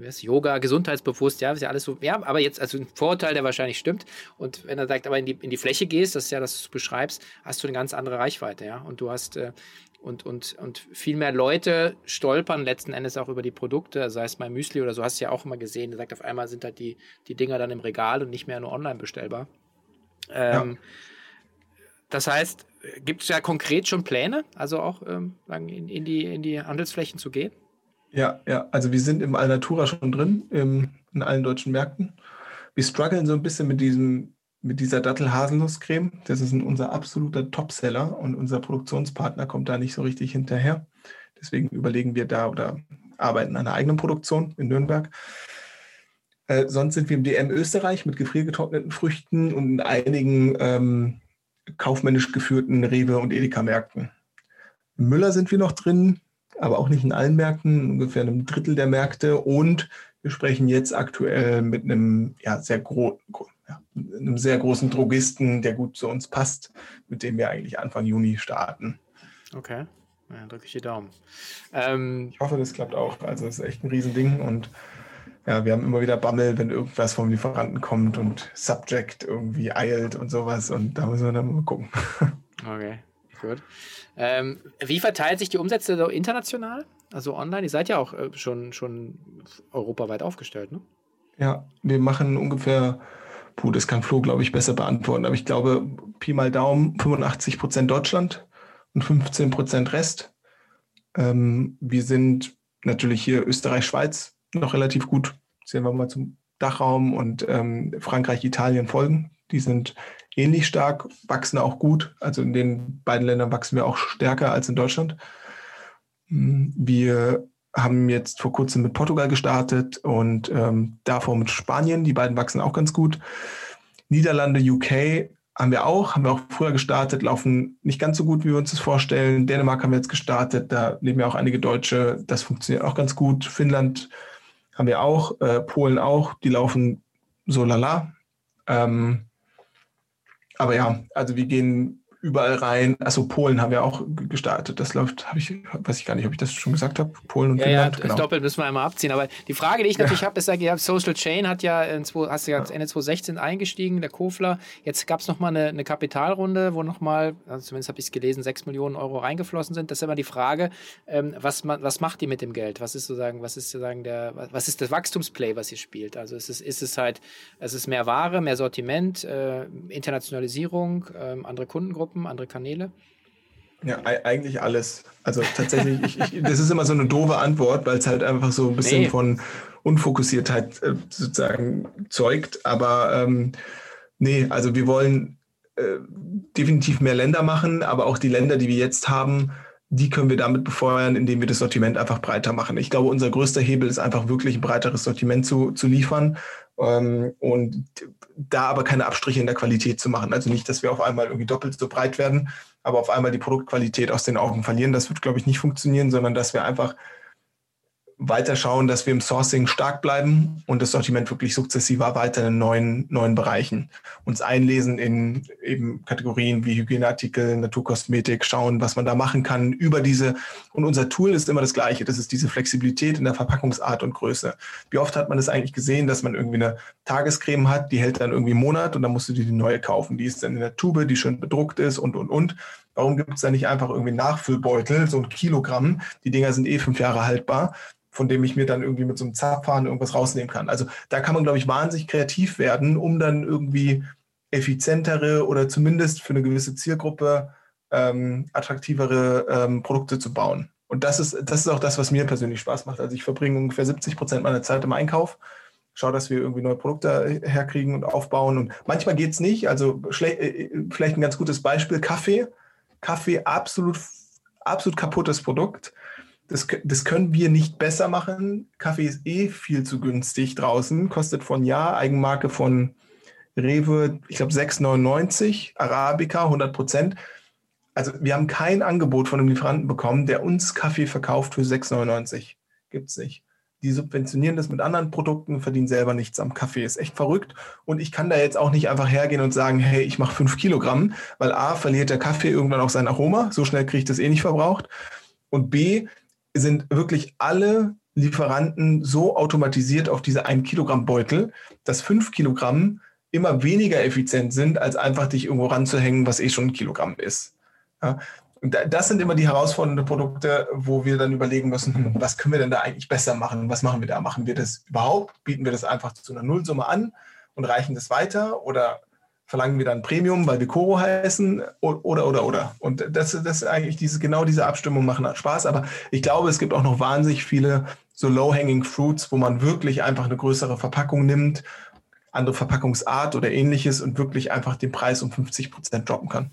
[SPEAKER 1] was, Yoga, gesundheitsbewusst, ja, ist ja alles so, ja, aber jetzt, also ein Vorurteil, der wahrscheinlich stimmt und wenn er sagt, aber in die, in die Fläche gehst, das ist ja, das du beschreibst, hast du eine ganz andere Reichweite, ja, und du hast äh, und, und, und viel mehr Leute stolpern letzten Endes auch über die Produkte, sei es mein Müsli oder so, hast du ja auch immer gesehen, sagt, auf einmal sind halt die, die Dinger dann im Regal und nicht mehr nur online bestellbar. Ähm, ja. Das heißt, gibt es ja konkret schon Pläne, also auch ähm, in, in, die, in die Handelsflächen zu gehen?
[SPEAKER 2] Ja, ja, also wir sind im Alnatura schon drin, im, in allen deutschen Märkten. Wir strugglen so ein bisschen mit diesem mit dieser Dattel-Haselnuss-Creme. Das ist ein, unser absoluter Topseller und unser Produktionspartner kommt da nicht so richtig hinterher. Deswegen überlegen wir da oder arbeiten an einer eigenen Produktion in Nürnberg. Äh, sonst sind wir im DM Österreich mit gefriergetrockneten Früchten und in einigen ähm, kaufmännisch geführten Rewe- und Edeka-Märkten. In Müller sind wir noch drin, aber auch nicht in allen Märkten, ungefähr einem Drittel der Märkte. Und wir sprechen jetzt aktuell mit einem ja, sehr, gro ja, einem sehr großen Drogisten, der gut zu uns passt, mit dem wir eigentlich Anfang Juni starten.
[SPEAKER 1] Okay. Ja, drücke ich die Daumen.
[SPEAKER 2] Ähm, ich hoffe, das klappt auch. Also es ist echt ein Riesending und ja, wir haben immer wieder Bammel, wenn irgendwas vom Lieferanten kommt und Subject irgendwie eilt und sowas und da müssen wir dann mal gucken.
[SPEAKER 1] Okay, gut. Ähm, wie verteilt sich die Umsätze so international? Also online? Ihr seid ja auch äh, schon, schon europaweit aufgestellt, ne?
[SPEAKER 2] Ja, wir machen ungefähr, puh, das kann Flo, glaube ich, besser beantworten, aber ich glaube, Pi mal Daumen, 85 Prozent Deutschland und 15 Prozent Rest. Ähm, wir sind natürlich hier Österreich, Schweiz noch relativ gut. Sehen wir mal zum Dachraum und ähm, Frankreich, Italien folgen. Die sind ähnlich stark, wachsen auch gut. Also in den beiden Ländern wachsen wir auch stärker als in Deutschland. Hm, wir haben jetzt vor kurzem mit Portugal gestartet und ähm, davor mit Spanien. Die beiden wachsen auch ganz gut. Niederlande, UK haben wir auch, haben wir auch früher gestartet, laufen nicht ganz so gut, wie wir uns das vorstellen. Dänemark haben wir jetzt gestartet, da leben ja auch einige Deutsche, das funktioniert auch ganz gut. Finnland haben wir auch, äh, Polen auch, die laufen so lala. Ähm, aber ja, also wir gehen überall rein. Also Polen haben wir auch gestartet. Das läuft, habe ich, weiß ich gar nicht, ob ich das schon gesagt habe. Polen und
[SPEAKER 1] ja, Finnland. Ja, genau. doppelt müssen wir einmal abziehen. Aber die Frage, die ich natürlich ja. habe, ist, ja, Social Chain hat ja, in, hast du ja Ende 2016 eingestiegen, der Kofler. Jetzt gab es nochmal eine, eine Kapitalrunde, wo nochmal, also zumindest habe ich es gelesen, 6 Millionen Euro reingeflossen sind. Das ist immer die Frage, ähm, was, was macht ihr mit dem Geld? Was ist sozusagen, was ist sozusagen der, was ist das Wachstumsplay, was ihr spielt? Also ist es, ist es halt, es ist mehr Ware, mehr Sortiment, äh, Internationalisierung, äh, andere Kundengruppen? Gruppen, andere Kanäle?
[SPEAKER 2] Ja, eigentlich alles. Also tatsächlich, ich, ich, das ist immer so eine doofe Antwort, weil es halt einfach so ein bisschen nee. von Unfokussiertheit äh, sozusagen zeugt. Aber ähm, nee, also wir wollen äh, definitiv mehr Länder machen, aber auch die Länder, die wir jetzt haben, die können wir damit befeuern, indem wir das Sortiment einfach breiter machen. Ich glaube, unser größter Hebel ist einfach wirklich ein breiteres Sortiment zu, zu liefern ähm, und da aber keine Abstriche in der Qualität zu machen. Also nicht, dass wir auf einmal irgendwie doppelt so breit werden, aber auf einmal die Produktqualität aus den Augen verlieren. Das wird, glaube ich, nicht funktionieren, sondern dass wir einfach weiter schauen, dass wir im Sourcing stark bleiben und das Sortiment wirklich sukzessiv erweitern in neuen, neuen Bereichen. Uns einlesen in eben Kategorien wie Hygieneartikel, Naturkosmetik, schauen, was man da machen kann über diese. Und unser Tool ist immer das gleiche. Das ist diese Flexibilität in der Verpackungsart und Größe. Wie oft hat man es eigentlich gesehen, dass man irgendwie eine Tagescreme hat, die hält dann irgendwie einen Monat und dann musst du dir die neue kaufen. Die ist dann in der Tube, die schön bedruckt ist und, und, und. Warum gibt es da nicht einfach irgendwie Nachfüllbeutel, so ein Kilogramm? Die Dinger sind eh fünf Jahre haltbar von dem ich mir dann irgendwie mit so einem Zapfhahn irgendwas rausnehmen kann. Also da kann man, glaube ich, wahnsinnig kreativ werden, um dann irgendwie effizientere oder zumindest für eine gewisse Zielgruppe ähm, attraktivere ähm, Produkte zu bauen. Und das ist, das ist auch das, was mir persönlich Spaß macht. Also ich verbringe ungefähr 70 Prozent meiner Zeit im Einkauf, schaue, dass wir irgendwie neue Produkte herkriegen und aufbauen. Und manchmal geht es nicht. Also äh, vielleicht ein ganz gutes Beispiel, Kaffee. Kaffee, absolut, absolut kaputtes Produkt. Das, das können wir nicht besser machen. Kaffee ist eh viel zu günstig draußen, kostet von Jahr Eigenmarke von Rewe, ich glaube 6,99, Arabica 100 Prozent. Also wir haben kein Angebot von einem Lieferanten bekommen, der uns Kaffee verkauft für 6,99. Gibt es nicht. Die subventionieren das mit anderen Produkten, verdienen selber nichts am Kaffee. Ist echt verrückt. Und ich kann da jetzt auch nicht einfach hergehen und sagen, hey, ich mache fünf Kilogramm, weil A, verliert der Kaffee irgendwann auch sein Aroma. So schnell kriege ich das eh nicht verbraucht. Und B, sind wirklich alle Lieferanten so automatisiert auf diese 1 Kilogramm Beutel, dass 5 Kilogramm immer weniger effizient sind, als einfach dich irgendwo ranzuhängen, was eh schon ein Kilogramm ist. Ja? Und das sind immer die herausfordernden Produkte, wo wir dann überlegen müssen, hm, was können wir denn da eigentlich besser machen? Was machen wir da? Machen wir das überhaupt? Bieten wir das einfach zu einer Nullsumme an und reichen das weiter? Oder verlangen wir dann Premium, weil wir Koro heißen? Oder, oder, oder. Und das, das ist eigentlich diese, genau diese Abstimmung machen Spaß. Aber ich glaube, es gibt auch noch wahnsinnig viele so low-hanging fruits, wo man wirklich einfach eine größere Verpackung nimmt, andere Verpackungsart oder ähnliches und wirklich einfach den Preis um 50 Prozent droppen kann.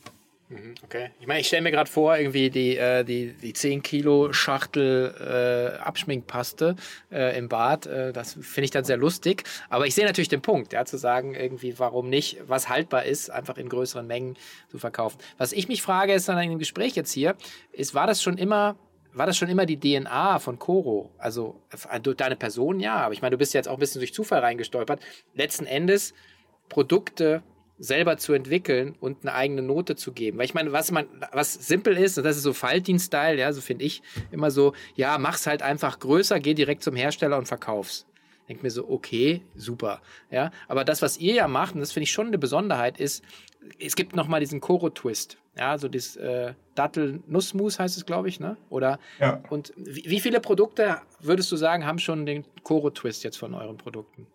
[SPEAKER 1] Okay. Ich meine, ich stelle mir gerade vor, irgendwie die, äh, die, die 10 Kilo Schachtel äh, Abschminkpaste äh, im Bad. Äh, das finde ich dann sehr lustig. Aber ich sehe natürlich den Punkt, ja, zu sagen, irgendwie, warum nicht, was haltbar ist, einfach in größeren Mengen zu verkaufen. Was ich mich frage, ist dann in dem Gespräch jetzt hier, ist, war das schon immer war das schon immer die DNA von Coro? Also deine Person, ja, aber ich meine, du bist jetzt auch ein bisschen durch Zufall reingestolpert. Letzten Endes Produkte selber zu entwickeln und eine eigene Note zu geben. Weil ich meine, was man, was simpel ist, und das ist so Faltin-Style, ja, so finde ich immer so, ja, mach's halt einfach größer, geh direkt zum Hersteller und verkauf's. Denk mir so, okay, super, ja. Aber das, was ihr ja macht, und das finde ich schon eine Besonderheit, ist, es gibt nochmal diesen Koro-Twist. Ja, so das äh, Dattel-Nussmus heißt es, glaube ich, ne? Oder? Ja. Und wie, wie viele Produkte würdest du sagen, haben schon den Koro-Twist jetzt von euren Produkten?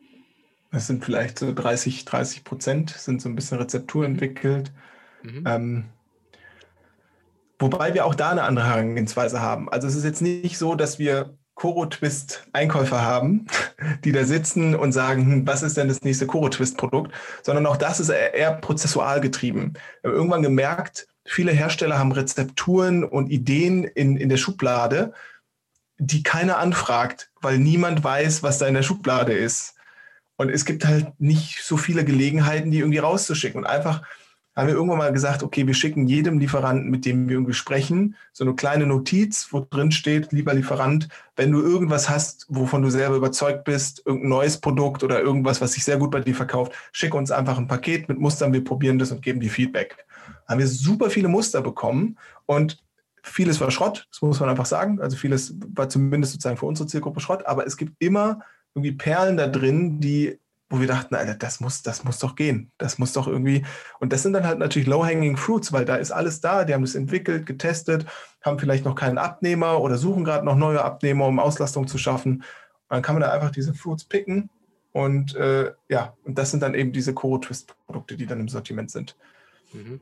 [SPEAKER 2] Das sind vielleicht so 30, 30 Prozent, sind so ein bisschen Rezeptur entwickelt. Mhm. Ähm, wobei wir auch da eine andere Herangehensweise haben. Also es ist jetzt nicht so, dass wir Koro-Twist-Einkäufer haben, die da sitzen und sagen, hm, was ist denn das nächste Koro-Twist-Produkt, sondern auch das ist eher prozessual getrieben. Wir haben irgendwann gemerkt, viele Hersteller haben Rezepturen und Ideen in, in der Schublade, die keiner anfragt, weil niemand weiß, was da in der Schublade ist. Und es gibt halt nicht so viele Gelegenheiten, die irgendwie rauszuschicken. Und einfach haben wir irgendwann mal gesagt, okay, wir schicken jedem Lieferanten, mit dem wir irgendwie sprechen, so eine kleine Notiz, wo drin steht, lieber Lieferant, wenn du irgendwas hast, wovon du selber überzeugt bist, irgendein neues Produkt oder irgendwas, was sich sehr gut bei dir verkauft, schick uns einfach ein Paket mit Mustern, wir probieren das und geben dir Feedback. Haben wir super viele Muster bekommen und vieles war Schrott, das muss man einfach sagen. Also vieles war zumindest sozusagen für unsere Zielgruppe Schrott, aber es gibt immer irgendwie Perlen da drin, die, wo wir dachten, Alter, das muss, das muss doch gehen. Das muss doch irgendwie. Und das sind dann halt natürlich low-hanging fruits, weil da ist alles da. Die haben das entwickelt, getestet, haben vielleicht noch keinen Abnehmer oder suchen gerade noch neue Abnehmer, um Auslastung zu schaffen. Und dann kann man da einfach diese Fruits picken. Und äh, ja, und das sind dann eben diese Core-Twist-Produkte, die dann im Sortiment sind.
[SPEAKER 1] Mhm.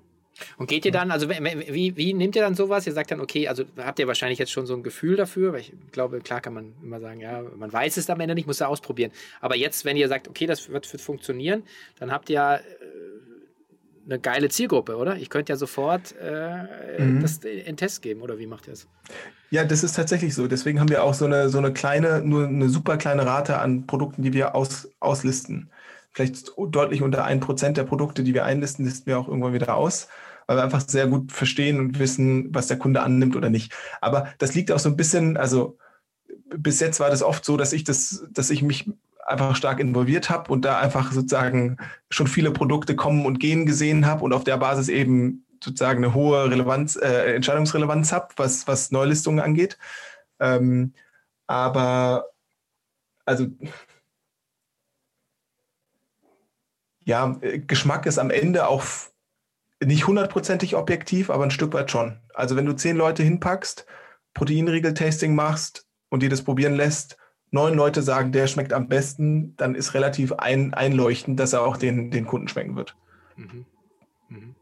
[SPEAKER 1] Und geht ihr dann, also wie, wie nehmt ihr dann sowas? Ihr sagt dann, okay, also habt ihr wahrscheinlich jetzt schon so ein Gefühl dafür, weil ich glaube, klar kann man immer sagen, ja, man weiß es am Ende nicht, muss ja ausprobieren. Aber jetzt, wenn ihr sagt, okay, das wird, wird funktionieren, dann habt ihr ja äh, eine geile Zielgruppe, oder? Ich könnte ja sofort äh, mhm. das in Test geben, oder wie macht ihr es?
[SPEAKER 2] Ja, das ist tatsächlich so. Deswegen haben wir auch so eine, so eine kleine, nur eine super kleine Rate an Produkten, die wir aus, auslisten. Vielleicht deutlich unter ein Prozent der Produkte, die wir einlisten, listen wir auch irgendwann wieder aus weil wir einfach sehr gut verstehen und wissen, was der Kunde annimmt oder nicht. Aber das liegt auch so ein bisschen, also bis jetzt war das oft so, dass ich das, dass ich mich einfach stark involviert habe und da einfach sozusagen schon viele Produkte kommen und gehen gesehen habe und auf der Basis eben sozusagen eine hohe Relevanz, äh, Entscheidungsrelevanz habe, was, was Neulistungen angeht. Ähm, aber also ja, Geschmack ist am Ende auch nicht hundertprozentig objektiv, aber ein Stück weit schon. Also wenn du zehn Leute hinpackst, Proteinriegel-Tasting machst und die das probieren lässt, neun Leute sagen, der schmeckt am besten, dann ist relativ ein, einleuchtend, dass er auch den, den Kunden schmecken wird.
[SPEAKER 1] Mhm. Mhm.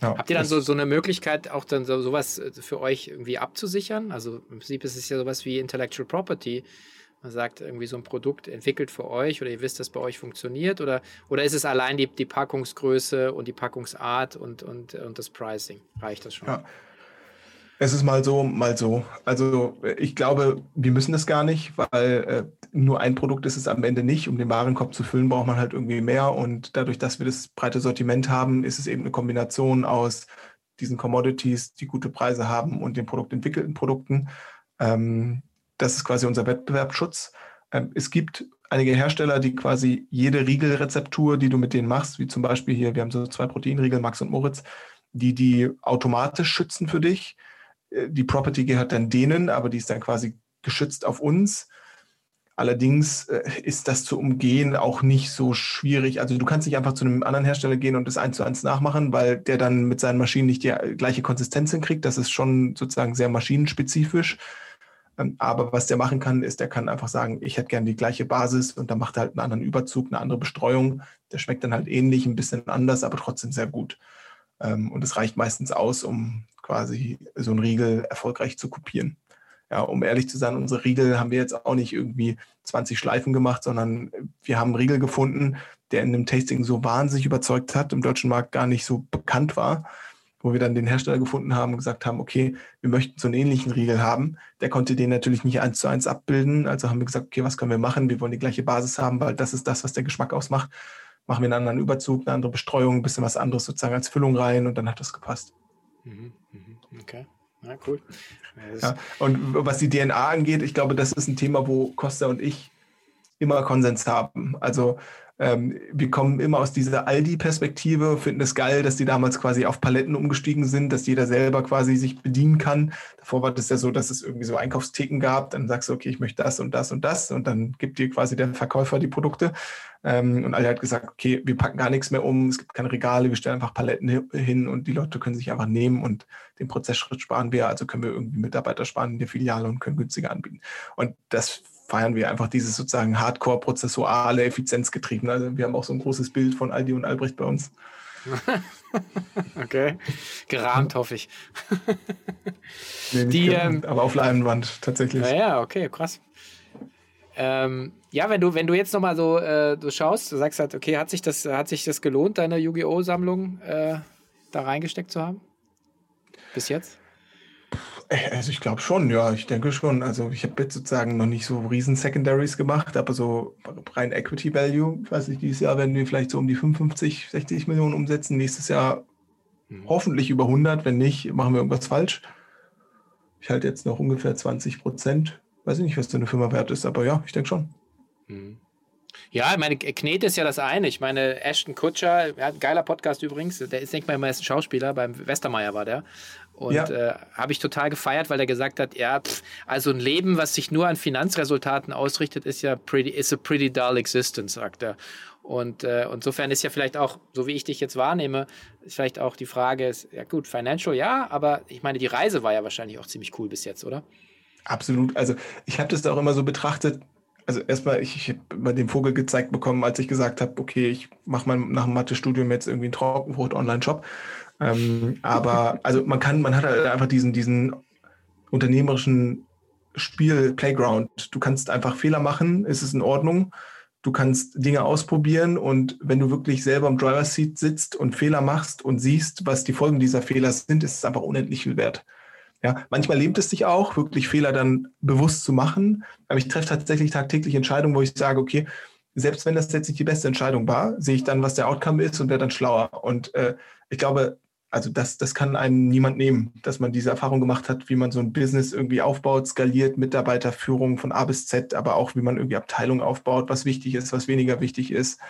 [SPEAKER 1] Ja, Habt ihr dann so, so eine Möglichkeit, auch dann so, sowas äh, für euch irgendwie abzusichern? Also im Prinzip ist es ja sowas wie Intellectual Property. Man sagt, irgendwie so ein Produkt entwickelt für euch oder ihr wisst, dass bei euch funktioniert oder, oder ist es allein die, die Packungsgröße und die Packungsart und, und, und das Pricing? Reicht das schon?
[SPEAKER 2] Ja. Es ist mal so, mal so. Also ich glaube, wir müssen das gar nicht, weil äh, nur ein Produkt ist es am Ende nicht. Um den Warenkorb zu füllen, braucht man halt irgendwie mehr. Und dadurch, dass wir das breite Sortiment haben, ist es eben eine Kombination aus diesen Commodities, die gute Preise haben und den produktentwickelten Produkten. Ähm, das ist quasi unser Wettbewerbsschutz. Ähm, es gibt einige Hersteller, die quasi jede Riegelrezeptur, die du mit denen machst, wie zum Beispiel hier, wir haben so zwei Proteinriegel, Max und Moritz, die die automatisch schützen für dich die Property gehört dann denen, aber die ist dann quasi geschützt auf uns. Allerdings äh, ist das zu umgehen auch nicht so schwierig. Also du kannst nicht einfach zu einem anderen Hersteller gehen und das eins zu eins nachmachen, weil der dann mit seinen Maschinen nicht die gleiche Konsistenz hinkriegt. Das ist schon sozusagen sehr maschinenspezifisch. Ähm, aber was der machen kann, ist, der kann einfach sagen, ich hätte gerne die gleiche Basis und dann macht er halt einen anderen Überzug, eine andere Bestreuung. Der schmeckt dann halt ähnlich, ein bisschen anders, aber trotzdem sehr gut. Ähm, und es reicht meistens aus, um quasi so einen Riegel erfolgreich zu kopieren. Ja, um ehrlich zu sein, unsere Riegel haben wir jetzt auch nicht irgendwie 20 Schleifen gemacht, sondern wir haben einen Riegel gefunden, der in einem Tasting so wahnsinnig überzeugt hat, im deutschen Markt gar nicht so bekannt war, wo wir dann den Hersteller gefunden haben und gesagt haben, okay, wir möchten so einen ähnlichen Riegel haben. Der konnte den natürlich nicht eins zu eins abbilden. Also haben wir gesagt, okay, was können wir machen? Wir wollen die gleiche Basis haben, weil das ist das, was der Geschmack ausmacht. Machen wir einen anderen Überzug, eine andere Bestreuung, ein bisschen was anderes sozusagen als Füllung rein und dann hat das gepasst. Mhm,
[SPEAKER 1] mhm, okay. Ja, cool.
[SPEAKER 2] Ja, und was die DNA angeht, ich glaube, das ist ein Thema, wo Costa und ich immer Konsens haben. Also ähm, wir kommen immer aus dieser Aldi-Perspektive, finden es geil, dass die damals quasi auf Paletten umgestiegen sind, dass jeder selber quasi sich bedienen kann. Davor war das ja so, dass es irgendwie so Einkaufstheken gab. Dann sagst du, okay, ich möchte das und das und das und dann gibt dir quasi der Verkäufer die Produkte. Ähm, und Aldi hat gesagt, okay, wir packen gar nichts mehr um, es gibt keine Regale, wir stellen einfach Paletten hin und die Leute können sich einfach nehmen und den Prozessschritt sparen wir. Also können wir irgendwie Mitarbeiter sparen in der Filiale und können günstiger anbieten. Und das feiern wir einfach dieses sozusagen Hardcore-prozessuale, effizienzgetrieben. Also wir haben auch so ein großes Bild von Aldi und Albrecht bei uns.
[SPEAKER 1] okay. Gerahmt, hoffe ich.
[SPEAKER 2] nee, Die, gerahmt, ähm, aber auf Leinwand tatsächlich.
[SPEAKER 1] Ja, ja okay, krass. Ähm, ja, wenn du, wenn du jetzt nochmal so äh, du schaust, du sagst halt, okay, hat sich das, hat sich das gelohnt, deine Yu-Gi-Oh! Sammlung äh, da reingesteckt zu haben? Bis jetzt?
[SPEAKER 2] Also ich glaube schon, ja, ich denke schon. Also ich habe jetzt sozusagen noch nicht so riesen Secondaries gemacht, aber so rein Equity Value, ich weiß nicht, dieses Jahr werden wir vielleicht so um die 55, 60 Millionen umsetzen. Nächstes Jahr mhm. hoffentlich über 100. Wenn nicht, machen wir irgendwas falsch. Ich halte jetzt noch ungefähr 20 Prozent. Weiß ich nicht, was so eine Firma wert ist, aber ja, ich denke schon. Mhm.
[SPEAKER 1] Ja, ich meine, Knete ist ja das eine. Ich meine, Ashton Kutscher, ja, geiler Podcast übrigens, der ist, denke ich mal, meist Schauspieler, beim Westermeier war der. Und ja. äh, habe ich total gefeiert, weil er gesagt hat, ja, pff, also ein Leben, was sich nur an Finanzresultaten ausrichtet, ist ja pretty, is a pretty dull existence, sagt er. Und äh, insofern ist ja vielleicht auch, so wie ich dich jetzt wahrnehme, ist vielleicht auch die Frage, ist, ja gut, Financial ja, aber ich meine, die Reise war ja wahrscheinlich auch ziemlich cool bis jetzt, oder?
[SPEAKER 2] Absolut. Also ich habe das auch immer so betrachtet, also erstmal, ich, ich habe mal den Vogel gezeigt bekommen, als ich gesagt habe, okay, ich mache mal nach dem Mathestudium jetzt irgendwie einen Trockenfrucht-Online-Shop. Ähm, aber also man kann, man hat halt einfach diesen, diesen unternehmerischen Spiel, Playground. Du kannst einfach Fehler machen, ist es in Ordnung. Du kannst Dinge ausprobieren und wenn du wirklich selber im Driver Seat sitzt und Fehler machst und siehst, was die Folgen dieser Fehler sind, ist es einfach unendlich viel wert. Ja, manchmal lebt es sich auch, wirklich Fehler dann bewusst zu machen. Aber ich treffe tatsächlich tagtäglich Entscheidungen, wo ich sage, okay, selbst wenn das jetzt nicht die beste Entscheidung war, sehe ich dann, was der Outcome ist und werde dann schlauer. Und äh, ich glaube, also das, das kann einem niemand nehmen, dass man diese Erfahrung gemacht hat, wie man so ein Business irgendwie aufbaut, skaliert, Mitarbeiterführung von A bis Z, aber auch wie man irgendwie Abteilungen aufbaut, was wichtig ist, was weniger wichtig ist.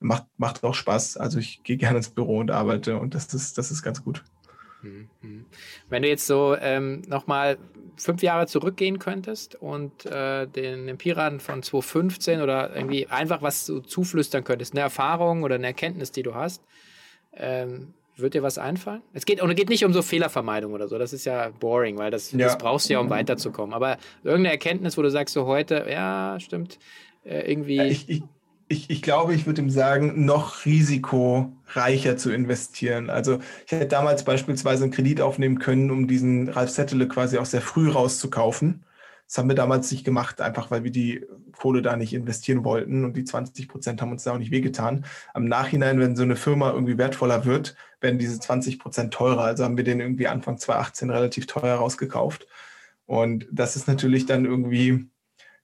[SPEAKER 2] Macht, macht auch Spaß. Also ich gehe gerne ins Büro und arbeite und das ist, das ist ganz gut.
[SPEAKER 1] Mhm. Wenn du jetzt so ähm, nochmal fünf Jahre zurückgehen könntest und äh, den Empiran von 2015 oder irgendwie einfach was so zuflüstern könntest, eine Erfahrung oder eine Erkenntnis, die du hast, ähm, wird dir was einfallen? Es geht, und es geht nicht um so Fehlervermeidung oder so, das ist ja boring, weil das, ja. das brauchst du ja, um weiterzukommen. Aber irgendeine Erkenntnis, wo du sagst, so heute, ja, stimmt, äh, irgendwie.
[SPEAKER 2] Ja, ich, ich, ich, ich glaube, ich würde ihm sagen, noch risikoreicher zu investieren. Also ich hätte damals beispielsweise einen Kredit aufnehmen können, um diesen Ralf Settele quasi auch sehr früh rauszukaufen. Das haben wir damals nicht gemacht, einfach weil wir die Kohle da nicht investieren wollten und die 20 Prozent haben uns da auch nicht wehgetan. Am Nachhinein, wenn so eine Firma irgendwie wertvoller wird, werden diese 20 Prozent teurer. Also haben wir den irgendwie Anfang 2018 relativ teuer rausgekauft. Und das ist natürlich dann irgendwie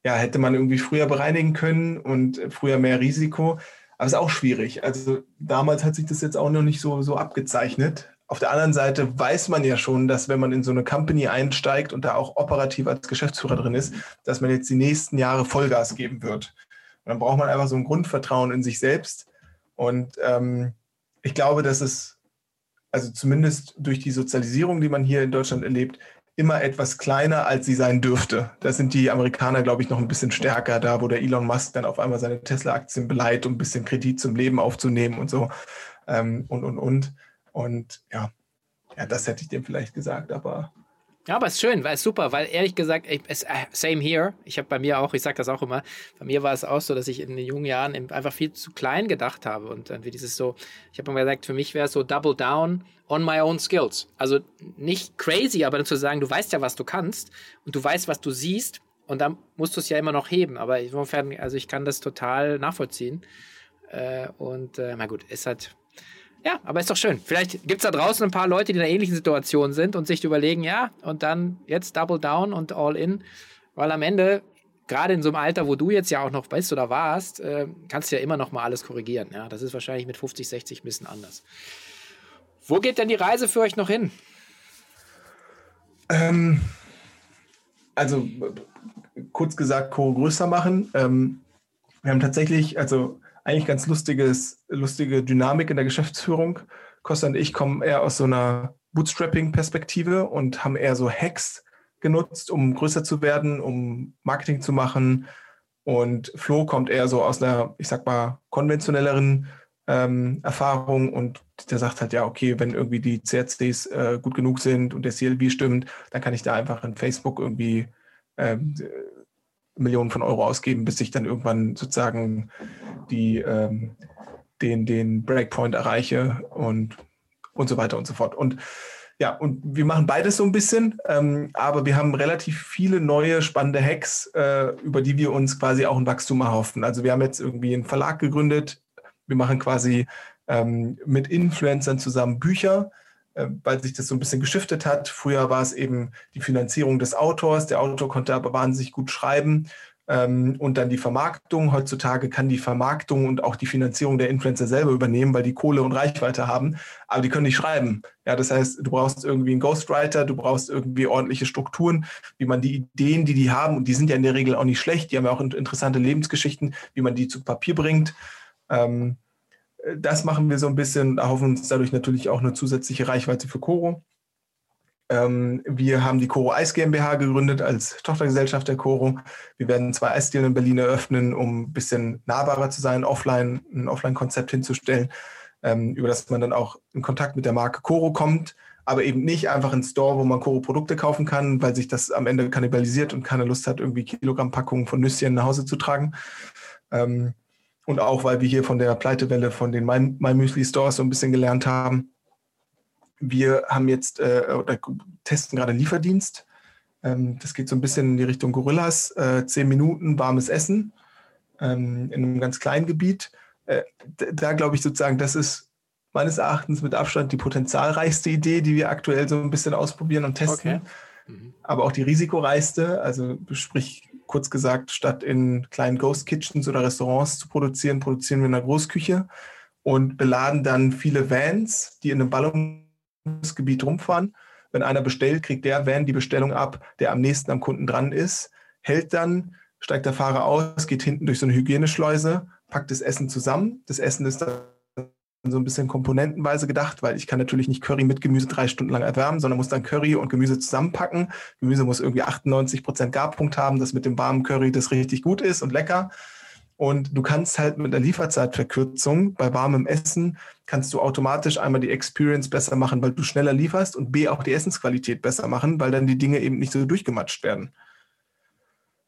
[SPEAKER 2] ja, hätte man irgendwie früher bereinigen können und früher mehr Risiko. Aber es ist auch schwierig. Also damals hat sich das jetzt auch noch nicht so, so abgezeichnet. Auf der anderen Seite weiß man ja schon, dass wenn man in so eine Company einsteigt und da auch operativ als Geschäftsführer drin ist, dass man jetzt die nächsten Jahre Vollgas geben wird. Und dann braucht man einfach so ein Grundvertrauen in sich selbst. Und ähm, ich glaube, dass es, also zumindest durch die Sozialisierung, die man hier in Deutschland erlebt, immer etwas kleiner, als sie sein dürfte. Da sind die Amerikaner, glaube ich, noch ein bisschen stärker da, wo der Elon Musk dann auf einmal seine Tesla-Aktien beleiht, um ein bisschen Kredit zum Leben aufzunehmen und so. Ähm, und, und, und. Und ja, ja, das hätte ich dem vielleicht gesagt, aber
[SPEAKER 1] ja, aber es ist schön, weil es super, weil ehrlich gesagt, es, äh, same here. Ich habe bei mir auch, ich sage das auch immer, bei mir war es auch so, dass ich in den jungen Jahren einfach viel zu klein gedacht habe und dann wie dieses so, ich habe immer gesagt, für mich wäre es so double down on my own skills. Also nicht crazy, aber dann zu sagen, du weißt ja, was du kannst und du weißt, was du siehst und dann musst du es ja immer noch heben. Aber insofern, also ich kann das total nachvollziehen. Äh, und äh, na gut, ist halt ja, aber ist doch schön. Vielleicht gibt es da draußen ein paar Leute, die in einer ähnlichen Situation sind und sich überlegen, ja, und dann jetzt Double Down und All In, weil am Ende, gerade in so einem Alter, wo du jetzt ja auch noch bist oder warst, äh, kannst du ja immer noch mal alles korrigieren. Ja, das ist wahrscheinlich mit 50, 60 ein bisschen anders. Wo geht denn die Reise für euch noch hin?
[SPEAKER 2] Ähm, also kurz gesagt, Co größer machen. Ähm, wir haben tatsächlich, also eigentlich ganz lustiges, lustige Dynamik in der Geschäftsführung. Costa und ich kommen eher aus so einer Bootstrapping-Perspektive und haben eher so Hacks genutzt, um größer zu werden, um Marketing zu machen. Und Flo kommt eher so aus einer, ich sag mal, konventionelleren ähm, Erfahrung und der sagt halt, ja, okay, wenn irgendwie die CRCs äh, gut genug sind und der CLV stimmt, dann kann ich da einfach in Facebook irgendwie ähm, Millionen von Euro ausgeben, bis ich dann irgendwann sozusagen die, ähm, den, den Breakpoint erreiche und, und so weiter und so fort. Und ja, und wir machen beides so ein bisschen, ähm, aber wir haben relativ viele neue spannende Hacks, äh, über die wir uns quasi auch ein Wachstum erhoffen. Also wir haben jetzt irgendwie einen Verlag gegründet. Wir machen quasi ähm, mit Influencern zusammen Bücher, weil sich das so ein bisschen geschiftet hat. Früher war es eben die Finanzierung des Autors. Der Autor konnte aber wahnsinnig gut schreiben ähm, und dann die Vermarktung. Heutzutage kann die Vermarktung und auch die Finanzierung der Influencer selber übernehmen, weil die Kohle und Reichweite haben, aber die können nicht schreiben. Ja, das heißt, du brauchst irgendwie einen Ghostwriter, du brauchst irgendwie ordentliche Strukturen, wie man die Ideen, die die haben, und die sind ja in der Regel auch nicht schlecht, die haben ja auch interessante Lebensgeschichten, wie man die zu Papier bringt. Ähm, das machen wir so ein bisschen, erhoffen uns dadurch natürlich auch eine zusätzliche Reichweite für Coro. Ähm, wir haben die Coro Eis GmbH gegründet als Tochtergesellschaft der Coro. Wir werden zwei Eisdielen in Berlin eröffnen, um ein bisschen nahbarer zu sein, offline, ein Offline-Konzept hinzustellen, ähm, über das man dann auch in Kontakt mit der Marke Coro kommt, aber eben nicht einfach ein Store, wo man Coro-Produkte kaufen kann, weil sich das am Ende kannibalisiert und keine Lust hat, irgendwie Kilogrammpackungen von Nüsschen nach Hause zu tragen. Ähm, und auch, weil wir hier von der Pleitewelle von den My, My Müsli Stores so ein bisschen gelernt haben wir haben jetzt äh, oder testen gerade Lieferdienst. Ähm, das geht so ein bisschen in die Richtung Gorillas. Äh, zehn Minuten warmes Essen ähm, in einem ganz kleinen Gebiet. Äh, da glaube ich sozusagen, das ist meines Erachtens mit Abstand die potenzialreichste Idee, die wir aktuell so ein bisschen ausprobieren und testen. Okay. Mhm. Aber auch die risikoreichste. Also sprich, kurz gesagt, statt in kleinen Ghost Kitchens oder Restaurants zu produzieren, produzieren wir in einer Großküche und beladen dann viele Vans, die in einem Ballon das Gebiet rumfahren. Wenn einer bestellt, kriegt der Van die Bestellung ab, der am nächsten am Kunden dran ist, hält dann, steigt der Fahrer aus, geht hinten durch so eine Hygieneschleuse, packt das Essen zusammen. Das Essen ist dann so ein bisschen komponentenweise gedacht, weil ich kann natürlich nicht Curry mit Gemüse drei Stunden lang erwärmen, sondern muss dann Curry und Gemüse zusammenpacken. Gemüse muss irgendwie 98 Prozent Garpunkt haben, dass mit dem warmen Curry das richtig gut ist und lecker. Und du kannst halt mit der Lieferzeitverkürzung bei warmem Essen kannst du automatisch einmal die Experience besser machen, weil du schneller lieferst und B auch die Essensqualität besser machen, weil dann die Dinge eben nicht so durchgematscht werden.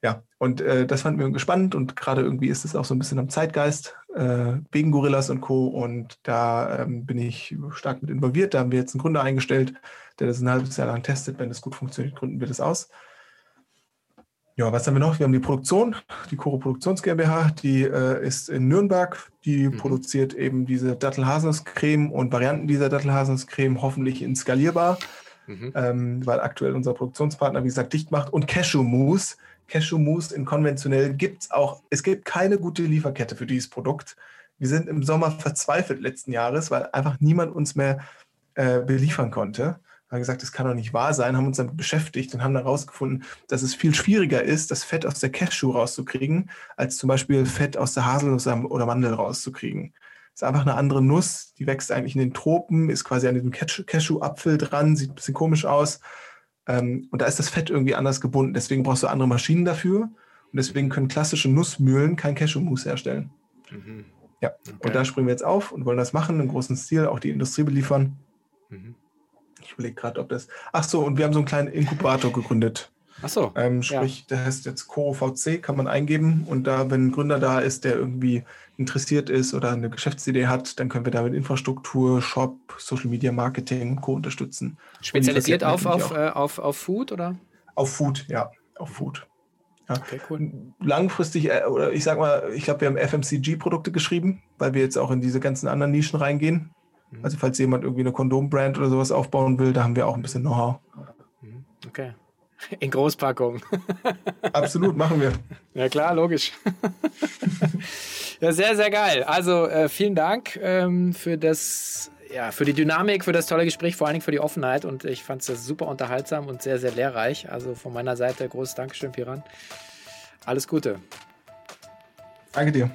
[SPEAKER 2] Ja, und äh, das fanden wir gespannt und gerade irgendwie ist es auch so ein bisschen am Zeitgeist äh, wegen Gorillas und Co. Und da ähm, bin ich stark mit involviert. Da haben wir jetzt einen Gründer eingestellt, der das ein halbes Jahr lang testet. Wenn das gut funktioniert, gründen wir das aus. Ja, was haben wir noch? Wir haben die Produktion, die Coro Produktions GmbH, die äh, ist in Nürnberg. Die mhm. produziert eben diese Dattel-Haselnuss-Creme und Varianten dieser Dattel-Haselnuss-Creme hoffentlich in skalierbar, mhm. ähm, weil aktuell unser Produktionspartner, wie gesagt, dicht macht. Und Cashew-Mousse, Cashew-Mousse in konventionell gibt es auch. Es gibt keine gute Lieferkette für dieses Produkt. Wir sind im Sommer verzweifelt letzten Jahres, weil einfach niemand uns mehr äh, beliefern konnte. Wir haben gesagt, das kann doch nicht wahr sein, haben uns damit beschäftigt und haben herausgefunden, dass es viel schwieriger ist, das Fett aus der Cashew rauszukriegen, als zum Beispiel Fett aus der Haselnuss oder Mandel rauszukriegen. Das ist einfach eine andere Nuss, die wächst eigentlich in den Tropen, ist quasi an diesem Cashew-Apfel dran, sieht ein bisschen komisch aus. Ähm, und da ist das Fett irgendwie anders gebunden. Deswegen brauchst du andere Maschinen dafür. Und deswegen können klassische Nussmühlen kein Cashew-Mousse herstellen. Mhm. Ja, okay. und da springen wir jetzt auf und wollen das machen, im großen Stil, auch die Industrie beliefern. Mhm. Ich überlege gerade, ob das. Ach so, und wir haben so einen kleinen Inkubator gegründet.
[SPEAKER 1] Ach so.
[SPEAKER 2] Ähm, sprich, ja. der heißt jetzt Coro VC, kann man eingeben. Und da, wenn ein Gründer da ist, der irgendwie interessiert ist oder eine Geschäftsidee hat, dann können wir damit Infrastruktur, Shop, Social Media Marketing Co. unterstützen.
[SPEAKER 1] Spezialisiert auf, auf, äh, auf, auf Food oder?
[SPEAKER 2] Auf Food, ja. Auf Food. Ja. Okay, cool. Langfristig, äh, oder ich sag mal, ich glaube, wir haben FMCG-Produkte geschrieben, weil wir jetzt auch in diese ganzen anderen Nischen reingehen. Mhm. Also falls jemand irgendwie eine Kondombrand oder sowas aufbauen will, da haben wir auch ein bisschen Know-how.
[SPEAKER 1] Mhm. Okay. In Großpackung.
[SPEAKER 2] Absolut, machen wir.
[SPEAKER 1] Ja klar, logisch. ja, sehr, sehr geil. Also äh, vielen Dank ähm, für das, ja, für die Dynamik, für das tolle Gespräch, vor allen Dingen für die Offenheit. Und ich fand es super unterhaltsam und sehr, sehr lehrreich. Also von meiner Seite großes Dankeschön, Piran. Alles Gute.
[SPEAKER 2] Danke dir.